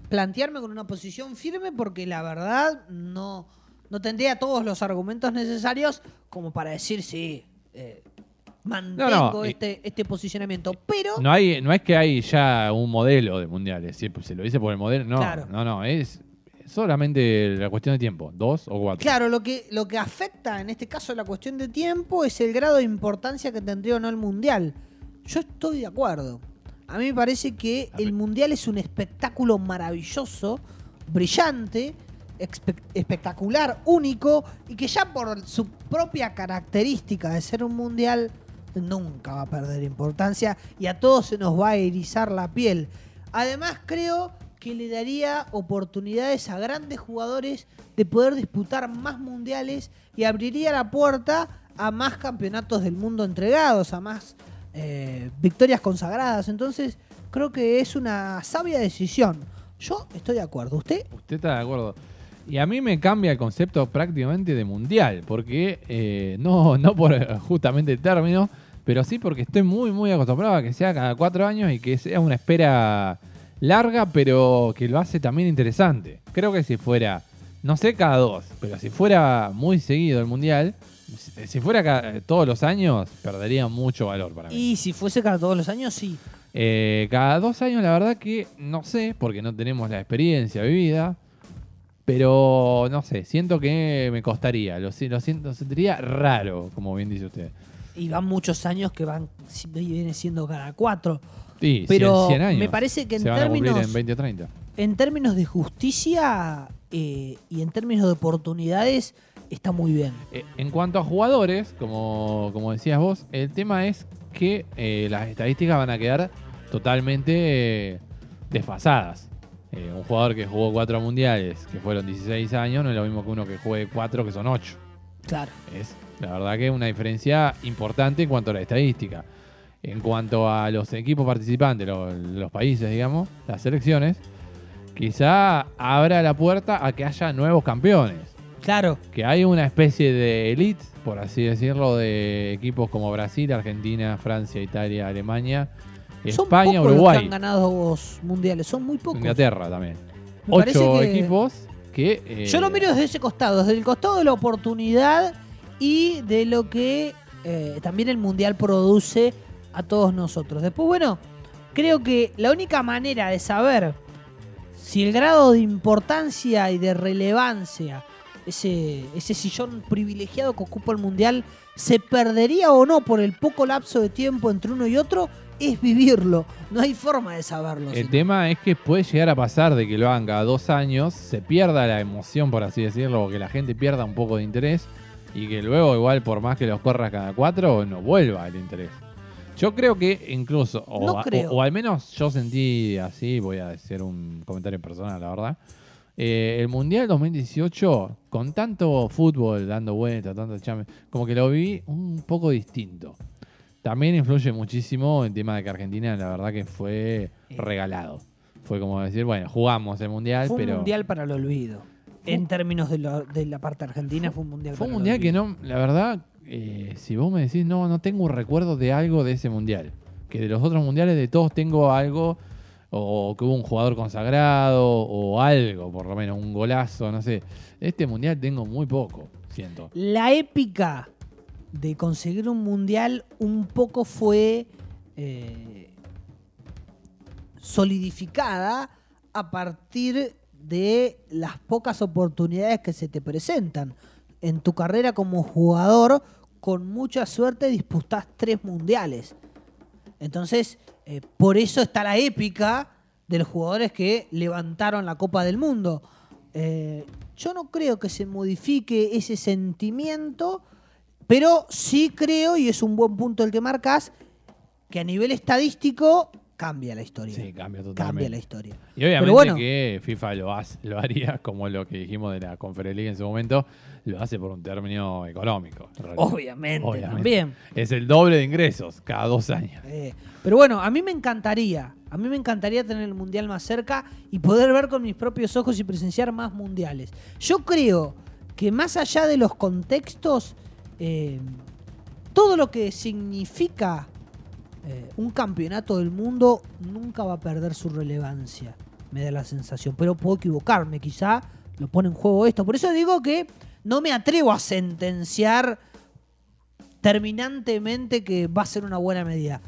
plantearme con una posición firme porque la verdad no, no tendría todos los argumentos necesarios como para decir sí. Eh, mantengo este, este posicionamiento. Pero. No hay, no es que hay ya un modelo de mundiales. Si se lo dice por el modelo. No, no, no. Es solamente la cuestión de tiempo. Dos o cuatro. Claro, lo que, lo que afecta en este caso la cuestión de tiempo es el grado de importancia que tendría o no el mundial. Yo estoy de acuerdo. A mí me parece que el mundial es un espectáculo maravilloso, brillante, espectacular, único y que ya por su propia característica de ser un mundial nunca va a perder importancia y a todos se nos va a erizar la piel. Además creo que le daría oportunidades a grandes jugadores de poder disputar más mundiales y abriría la puerta a más campeonatos del mundo entregados, a más eh, victorias consagradas. Entonces creo que es una sabia decisión. Yo estoy de acuerdo. ¿Usted? Usted está de acuerdo. Y a mí me cambia el concepto prácticamente de mundial, porque eh, no, no por justamente el término, pero sí porque estoy muy, muy acostumbrado a que sea cada cuatro años y que sea una espera larga, pero que lo hace también interesante. Creo que si fuera, no sé cada dos, pero si fuera muy seguido el mundial, si fuera cada, todos los años, perdería mucho valor para mí. Y si fuese cada todos los años, sí. Eh, cada dos años, la verdad que no sé, porque no tenemos la experiencia vivida. Pero no sé, siento que me costaría. Lo, lo siento, sentiría raro, como bien dice usted. Y van muchos años que van viene siendo cada cuatro. Sí, pero 100 años. me parece que en términos en 20 30. En términos de justicia eh, y en términos de oportunidades está muy bien. Eh, en cuanto a jugadores, como, como decías vos, el tema es que eh, las estadísticas van a quedar totalmente desfasadas. Un jugador que jugó cuatro mundiales, que fueron 16 años, no es lo mismo que uno que juegue cuatro, que son ocho. Claro. Es la verdad que es una diferencia importante en cuanto a la estadística. En cuanto a los equipos participantes, los, países, digamos, las selecciones, quizá abra la puerta a que haya nuevos campeones. Claro. Que hay una especie de elite, por así decirlo, de equipos como Brasil, Argentina, Francia, Italia, Alemania, España, Uruguay. han ganado mundiales, son muy pocos. Inglaterra también. Ocho equipos que. Eh, Yo lo miro desde ese costado, desde el costado de la oportunidad y de lo que eh, también el mundial produce a todos nosotros. Después, bueno, creo que la única manera de saber si el grado de importancia y de relevancia, ese, ese sillón privilegiado que ocupa el mundial, se perdería o no por el poco lapso de tiempo entre uno y otro, es vivirlo. No hay forma de saberlo. El tema es que puede llegar a pasar de que lo hagan cada dos años, se pierda la emoción, por así decirlo, o que la gente pierda un poco de interés. Y que luego igual por más que los corras cada cuatro, no vuelva el interés. Yo creo que incluso, o, al menos yo sentí así, voy a hacer un comentario personal, la verdad. Eh, el Mundial 2018, con tanto fútbol dando vueltas, tanto chame, como que lo vi un poco distinto. También influye muchísimo el tema de que Argentina, la verdad que fue regalado. Fue como decir, bueno, jugamos el Mundial, fue un Mundial para el olvido. En términos de, la parte argentina, fue un Mundial Fue un Mundial que no, la verdad, eh, si vos me decís, no, no tengo un recuerdo de algo de ese mundial. Que de los otros mundiales de todos tengo algo, o que hubo un jugador consagrado, o algo, por lo menos, un golazo, no sé. Este mundial tengo muy poco, siento. La épica de conseguir un mundial un poco fue eh, solidificada a partir de las pocas oportunidades que se te presentan en tu carrera como jugador con mucha suerte disputás tres mundiales. Entonces, eh, por eso está la épica de los jugadores que levantaron la Copa del Mundo. Eh, yo no creo que se modifique ese sentimiento, pero sí creo, y es un buen punto el que marcas, que a nivel estadístico cambia la historia. Sí, cambia totalmente. Cambia la historia. Y obviamente que FIFA lo, lo haría, como lo que dijimos de la Conferencia en su momento, lo hace por un término económico. Obviamente, también. Es el doble de ingresos cada dos años. Eh, pero bueno, a mí me encantaría, a mí me encantaría tener el Mundial más cerca y poder ver con mis propios ojos y presenciar más mundiales. Yo creo que más allá de los contextos, eh, todo lo que significa eh, un campeonato del mundo nunca va a perder su relevancia, me da la sensación. Pero puedo equivocarme, quizá lo pone en juego esto. Por eso digo que no me atrevo a sentenciar terminantemente que va a ser una buena medida.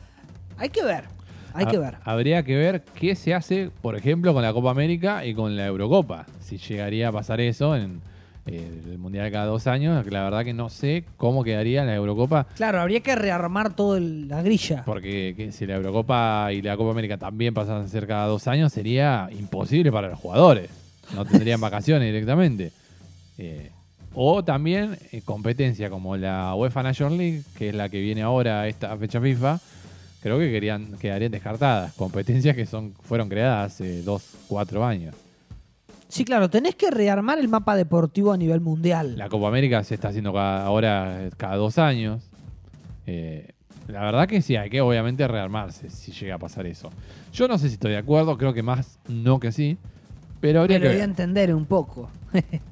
Hay que ver, hay que ver. Habría que ver qué se hace, por ejemplo, con la Copa América y con la Eurocopa. Si llegaría a pasar eso en, el Mundial cada dos años, la verdad que no sé cómo quedaría la Eurocopa. Claro, habría que rearmar toda la grilla. Porque si la Eurocopa y la Copa América también pasan a ser cada dos años, sería imposible para los jugadores. No tendrían vacaciones directamente. Eh, o también eh, competencia como la UEFA National League, que es la que viene ahora a esta fecha FIFA, creo que querían, quedarían descartadas. Competencias que son, fueron creadas hace dos, cuatro años. Sí, claro, tenés que rearmar el mapa deportivo a nivel mundial. La Copa América se está haciendo ahora cada dos años. Eh, la verdad que sí, hay que obviamente rearmarse si llega a pasar eso. Yo no sé si estoy de acuerdo, creo que más no que sí, pero habría que voy a entender un poco.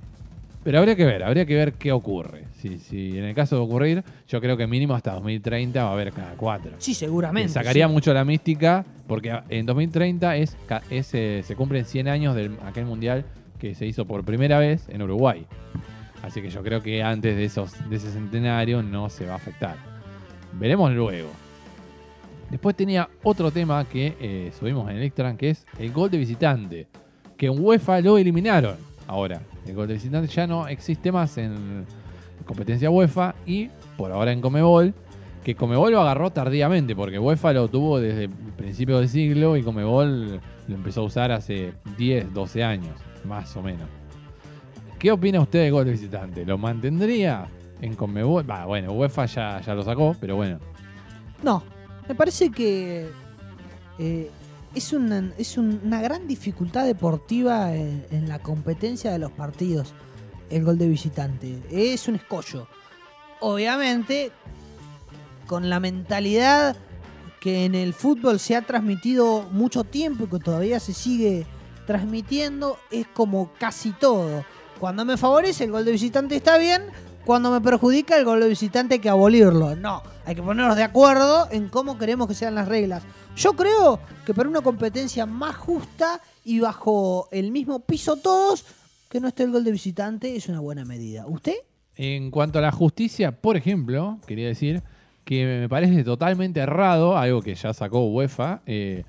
pero habría que ver, habría que ver qué ocurre. Si, si en el caso de ocurrir, yo creo que mínimo hasta 2030 va a haber cada cuatro. Sí, seguramente. sacaría mucho la mística, porque en 2030 es, eh, se cumplen 100 años de aquel mundial que se hizo por primera vez en Uruguay. Así que yo creo que antes de, esos, de ese centenario no se va a afectar. Veremos luego. Después tenía otro tema que eh, subimos en el Extra, que es el gol de visitante. Que en UEFA lo eliminaron. Ahora, el gol de visitante ya no existe más en competencia UEFA y por ahora en Comebol, que Comebol lo agarró tardíamente, porque UEFA lo tuvo desde el principio del siglo y Comebol lo empezó a usar hace 10, 12 años, más o menos. ¿Qué opina usted del gol de visitante? ¿Lo mantendría en Comebol? bueno, UEFA ya, ya lo sacó, pero bueno. No, me parece que eh, es, una, es una gran dificultad deportiva en la competencia de los partidos el gol de visitante. Es un escollo. Obviamente, con la mentalidad que en el fútbol se ha transmitido mucho tiempo y que todavía se sigue transmitiendo, es como casi todo. Cuando me favorece el gol de visitante está bien, cuando me perjudica el gol de visitante hay que abolirlo. No, hay que ponernos de acuerdo en cómo queremos que sean las reglas. Yo creo que para una competencia más justa y bajo el mismo piso todos, que no esté el gol de visitante es una buena medida. ¿Usted? En cuanto a la justicia, por ejemplo, quería decir que me parece totalmente errado, algo que ya sacó UEFA, eh,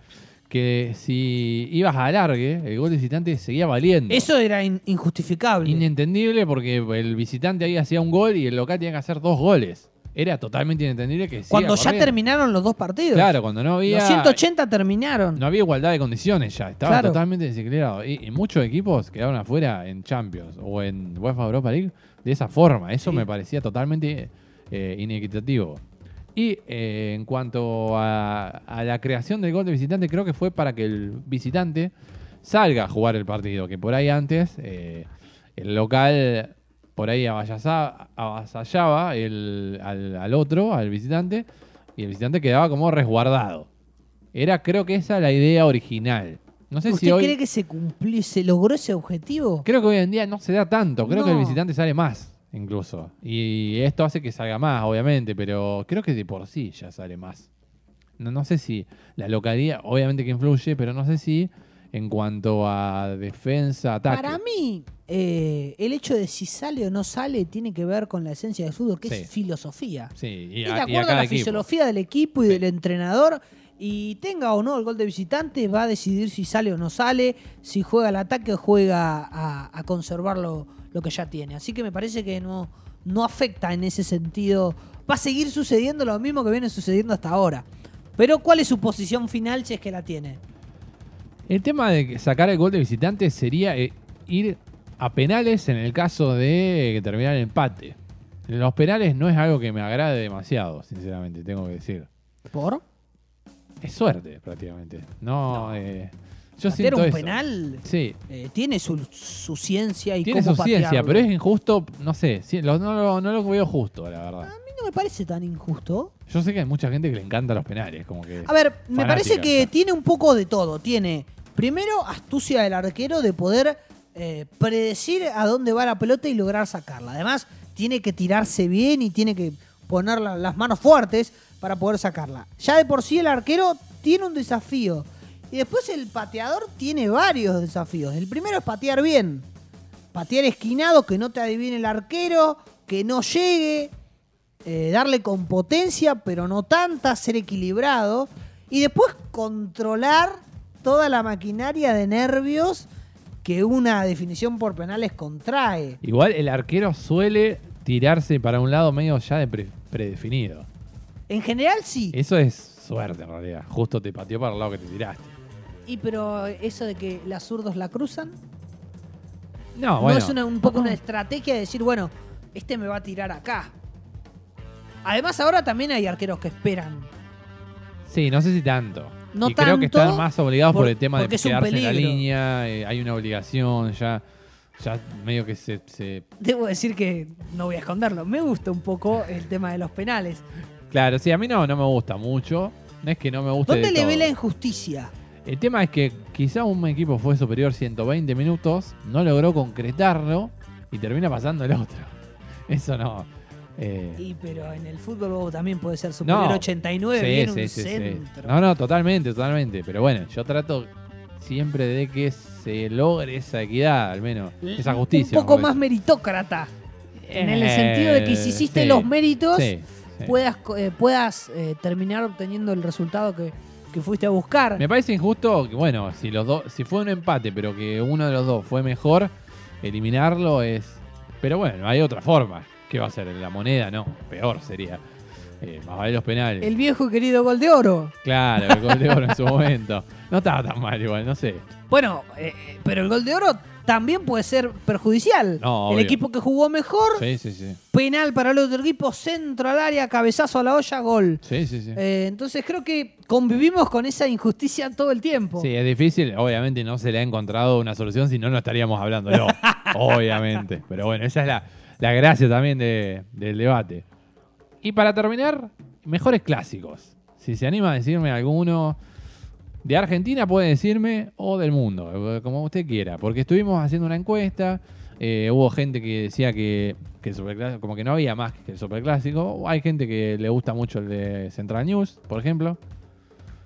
que si ibas a alargue, el gol de visitante seguía valiendo. Eso era injustificable. Inentendible porque el visitante ahí hacía un gol y el local tenía que hacer dos goles. Era totalmente inentendible que Cuando ya terminaron los dos partidos. Claro, cuando no había. Los 180 terminaron. No había igualdad de condiciones ya. Estaba totalmente desequilibrado. Y, muchos equipos quedaron afuera en Champions o en UEFA Europa League de esa forma. Eso me parecía totalmente eh, inequitativo. Y eh, en cuanto a, la creación del gol de visitante, creo que fue para que el visitante salga a jugar el partido, que por ahí antes eh, el local por ahí avasallaba el, al, otro, al visitante, y el visitante quedaba como resguardado. Era, creo que esa la idea original. No sé ¿Usted si cree que se cumplió, se logró ese objetivo? Creo que hoy en día no se da tanto. Creo que el visitante sale más, incluso. Y esto hace que salga más, obviamente, pero creo que de por sí ya sale más. No, no sé si la localidad, obviamente que influye, pero no sé si en cuanto a defensa, ataque. Para mí, eh, el hecho de si sale o no sale tiene que ver con la esencia del fútbol, que es filosofía. Sí, y, de acuerdo a, la filosofía del equipo y del entrenador y tenga o no el gol de visitante, va a decidir si sale o no sale, si juega al ataque o juega a, conservar lo, que ya tiene. Así que me parece que no, no afecta en ese sentido. Va a seguir sucediendo lo mismo que viene sucediendo hasta ahora. Pero ¿cuál es su posición final si es que la tiene? El tema de sacar el gol de visitante sería eh, ir a penales en el caso de terminar el empate. Los penales no es algo que me agrade demasiado, sinceramente, tengo que decir. ¿Por? Es suerte, prácticamente. No, Eh, yo siento un penal sí. Eh, tiene su, ciencia y Tiene su ciencia, pero es injusto, no sé, no, no, lo veo justo, la verdad. A mí no me parece tan injusto. Yo sé que hay mucha gente que le encanta los penales, como que... A ver, me parece que tiene un poco de todo. Tiene, primero, astucia del arquero de poder eh, predecir a dónde va la pelota y lograr sacarla. Además, tiene que tirarse bien y tiene que poner las manos fuertes para poder sacarla. Ya de por sí el arquero tiene un desafío. Y después el pateador tiene varios desafíos. El primero es patear bien. Patear esquinado, que no te adivine el arquero, que no llegue, eh, darle con potencia, pero no tanta, ser equilibrado. Y después controlar toda la maquinaria de nervios que una definición por penales contrae. Igual el arquero suele tirarse para un lado medio ya de predefinido. En general sí. Eso es suerte en realidad. Justo te pateó para el lado que te tiraste. Y pero eso de que las zurdos la cruzan. No, bueno. No es un poco una estrategia de decir, bueno, este me va a tirar acá. Además, ahora también hay arqueros que esperan. Sí, no sé si tanto. No y creo que están más obligados por, el tema de quedarse en la línea. Eh, hay una obligación ya. Ya medio que se, se, Debo decir que no voy a esconderlo. Me gusta un poco el tema de los penales. Claro, sí, a mí no, no me gusta mucho. No es que no me guste. ¿Dónde le ve la injusticia? El tema es que quizá un equipo fue superior 120 minutos, no logró concretarlo y termina pasando el otro. Eso no. Eh. pero en el fútbol también puede ser superior 89, sí, sí, centro. No, no, totalmente, totalmente. Pero bueno, yo trato siempre de que se logre esa equidad, al menos, esa justicia. Un poco más meritócrata. En el sentido de que si hiciste los méritos, puedas, eh, puedas eh, terminar obteniendo el resultado que, fuiste a buscar. Me parece injusto que, bueno, si los dos, si fue un empate, pero que uno de los dos fue mejor, eliminarlo es. Pero bueno, hay otra forma. ¿Qué va a ser? La moneda, no. Peor sería. Eh, más vale los penales. El viejo querido gol de oro. Claro, el gol de oro en su momento. No estaba tan mal igual, no sé. Bueno, pero el gol de oro también puede ser perjudicial. el equipo que jugó mejor, penal para el otro equipo, centro al área, cabezazo a la olla, gol. Eh, entonces creo que convivimos con esa injusticia todo el tiempo. Sí, es difícil. Obviamente no se le ha encontrado una solución, si no, no estaríamos hablando. obviamente. Pero bueno, esa es la, gracia también del debate. Y para terminar, mejores clásicos. Si se anima a decirme alguno de Argentina puede decirme o del mundo, como usted quiera, porque estuvimos haciendo una encuesta, eh, hubo gente que decía que, que el como que no había más que el superclásico, hay gente que le gusta mucho el de Central News, por ejemplo.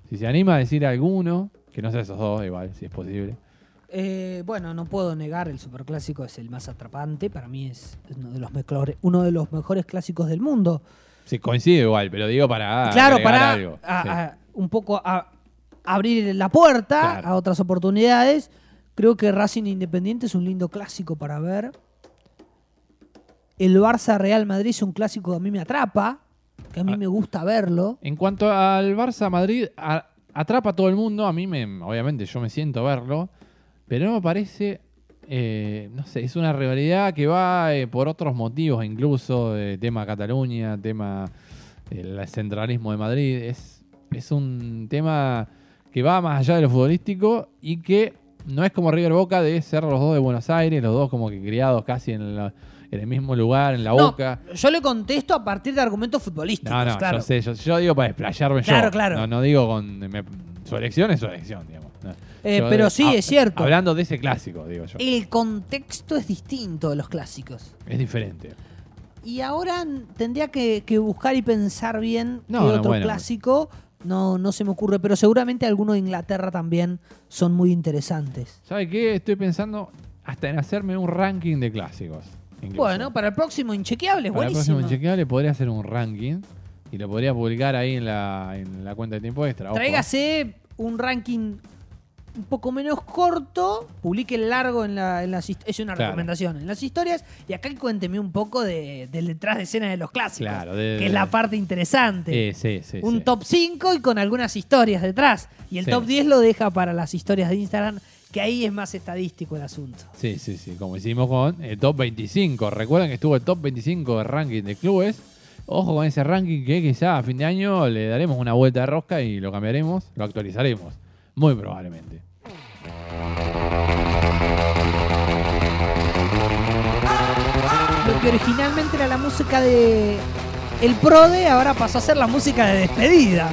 Si se anima a decir alguno, que no sea esos dos, igual, si es posible. Eh, bueno, no puedo negar, el superclásico es el más atrapante, para mí es uno de los mejores, uno de los mejores clásicos del mundo. Sí, coincide igual, pero digo para claro, para un poco a, abrir la puerta a otras oportunidades. Creo que Racing Independiente es un lindo clásico para ver. El Barça Real Madrid es un clásico que a mí me atrapa, que a mí ah. me gusta verlo. En cuanto al Barça Madrid, atrapa a todo el mundo. A mí, me, obviamente, yo me siento verlo, pero no me parece eh, no sé, es una rivalidad que va eh, por otros motivos, incluso tema Cataluña, tema el centralismo de Madrid. Es, es un tema que va más allá de lo futbolístico y que no es como River Boca de ser los dos de Buenos Aires, los dos como que criados casi en, el mismo lugar, en la boca. Yo le contesto a partir de argumentos futbolísticos. No, no, yo sé, yo, digo para desplayarme claro, yo. Claro, No, no digo con. su elección es su elección, digamos. Eh, pero sí, es cierto. Hablando de ese clásico, digo yo. El contexto es distinto de los clásicos. Es diferente. Y ahora tendría que, buscar y pensar bien qué otro clásico. No, no se me ocurre, pero seguramente algunos de Inglaterra también son muy interesantes. ¿Sabe qué? Estoy pensando hasta en hacerme un ranking de clásicos. Bueno, para el próximo Inchequeable, para buenísimo. el próximo Inchequeable podría hacer un ranking y lo podría publicar ahí en la, en la cuenta de tiempo extra. Tráigase un ranking un poco menos corto, publique el largo en, la, en las Es una recomendación en las historias. Y acá cuénteme un poco de, del detrás de escena de los clásicos. que es la parte interesante. sí, sí, un top 5 y con algunas historias detrás. Y el top 10 lo deja para las historias de Instagram, que ahí es más estadístico el asunto. Sí, sí, sí. Como hicimos con el top 25. Recuerden que estuvo el top 25 de ranking de clubes. Ojo con ese ranking que quizá a fin de año le daremos una vuelta de rosca y lo cambiaremos, lo actualizaremos. Muy probablemente. Lo que originalmente era la música de El Prode, ahora pasó a ser la música de despedida.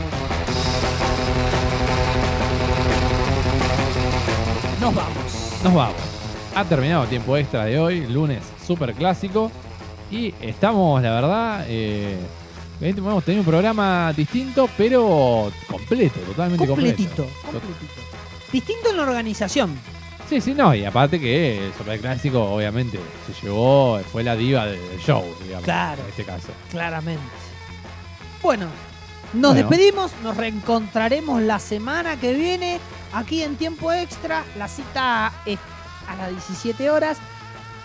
Nos vamos. Nos vamos. Ha terminado tiempo extra de hoy, lunes super clásico. Y estamos, la verdad, eh, hemos tenido un programa distinto, pero completo, totalmente completito. Completito. Distinto en la organización. Sí, sí, no, y aparte que el Super Clásico obviamente se llevó, fue la diva del show, digamos, claro, en este caso. Claramente. Bueno, nos despedimos, nos reencontraremos la semana que viene aquí en tiempo extra. La cita es a las 17 horas,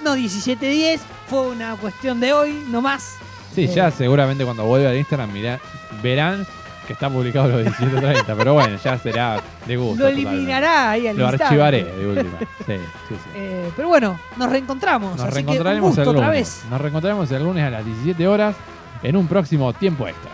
no 17.10, fue una cuestión de hoy, no más. Sí, ya eh, seguramente cuando vuelva al Instagram mirá, verán que está publicado los 17.30, pero bueno, ya será de gusto. Lo eliminará ahí al Lo archivaré de última. Sí, sí, sí. Eh, pero bueno, nos reencontramos. Nos reencontraremos el lunes. Otra vez. Nos reencontraremos el lunes a las 17 horas en un próximo tiempo extra.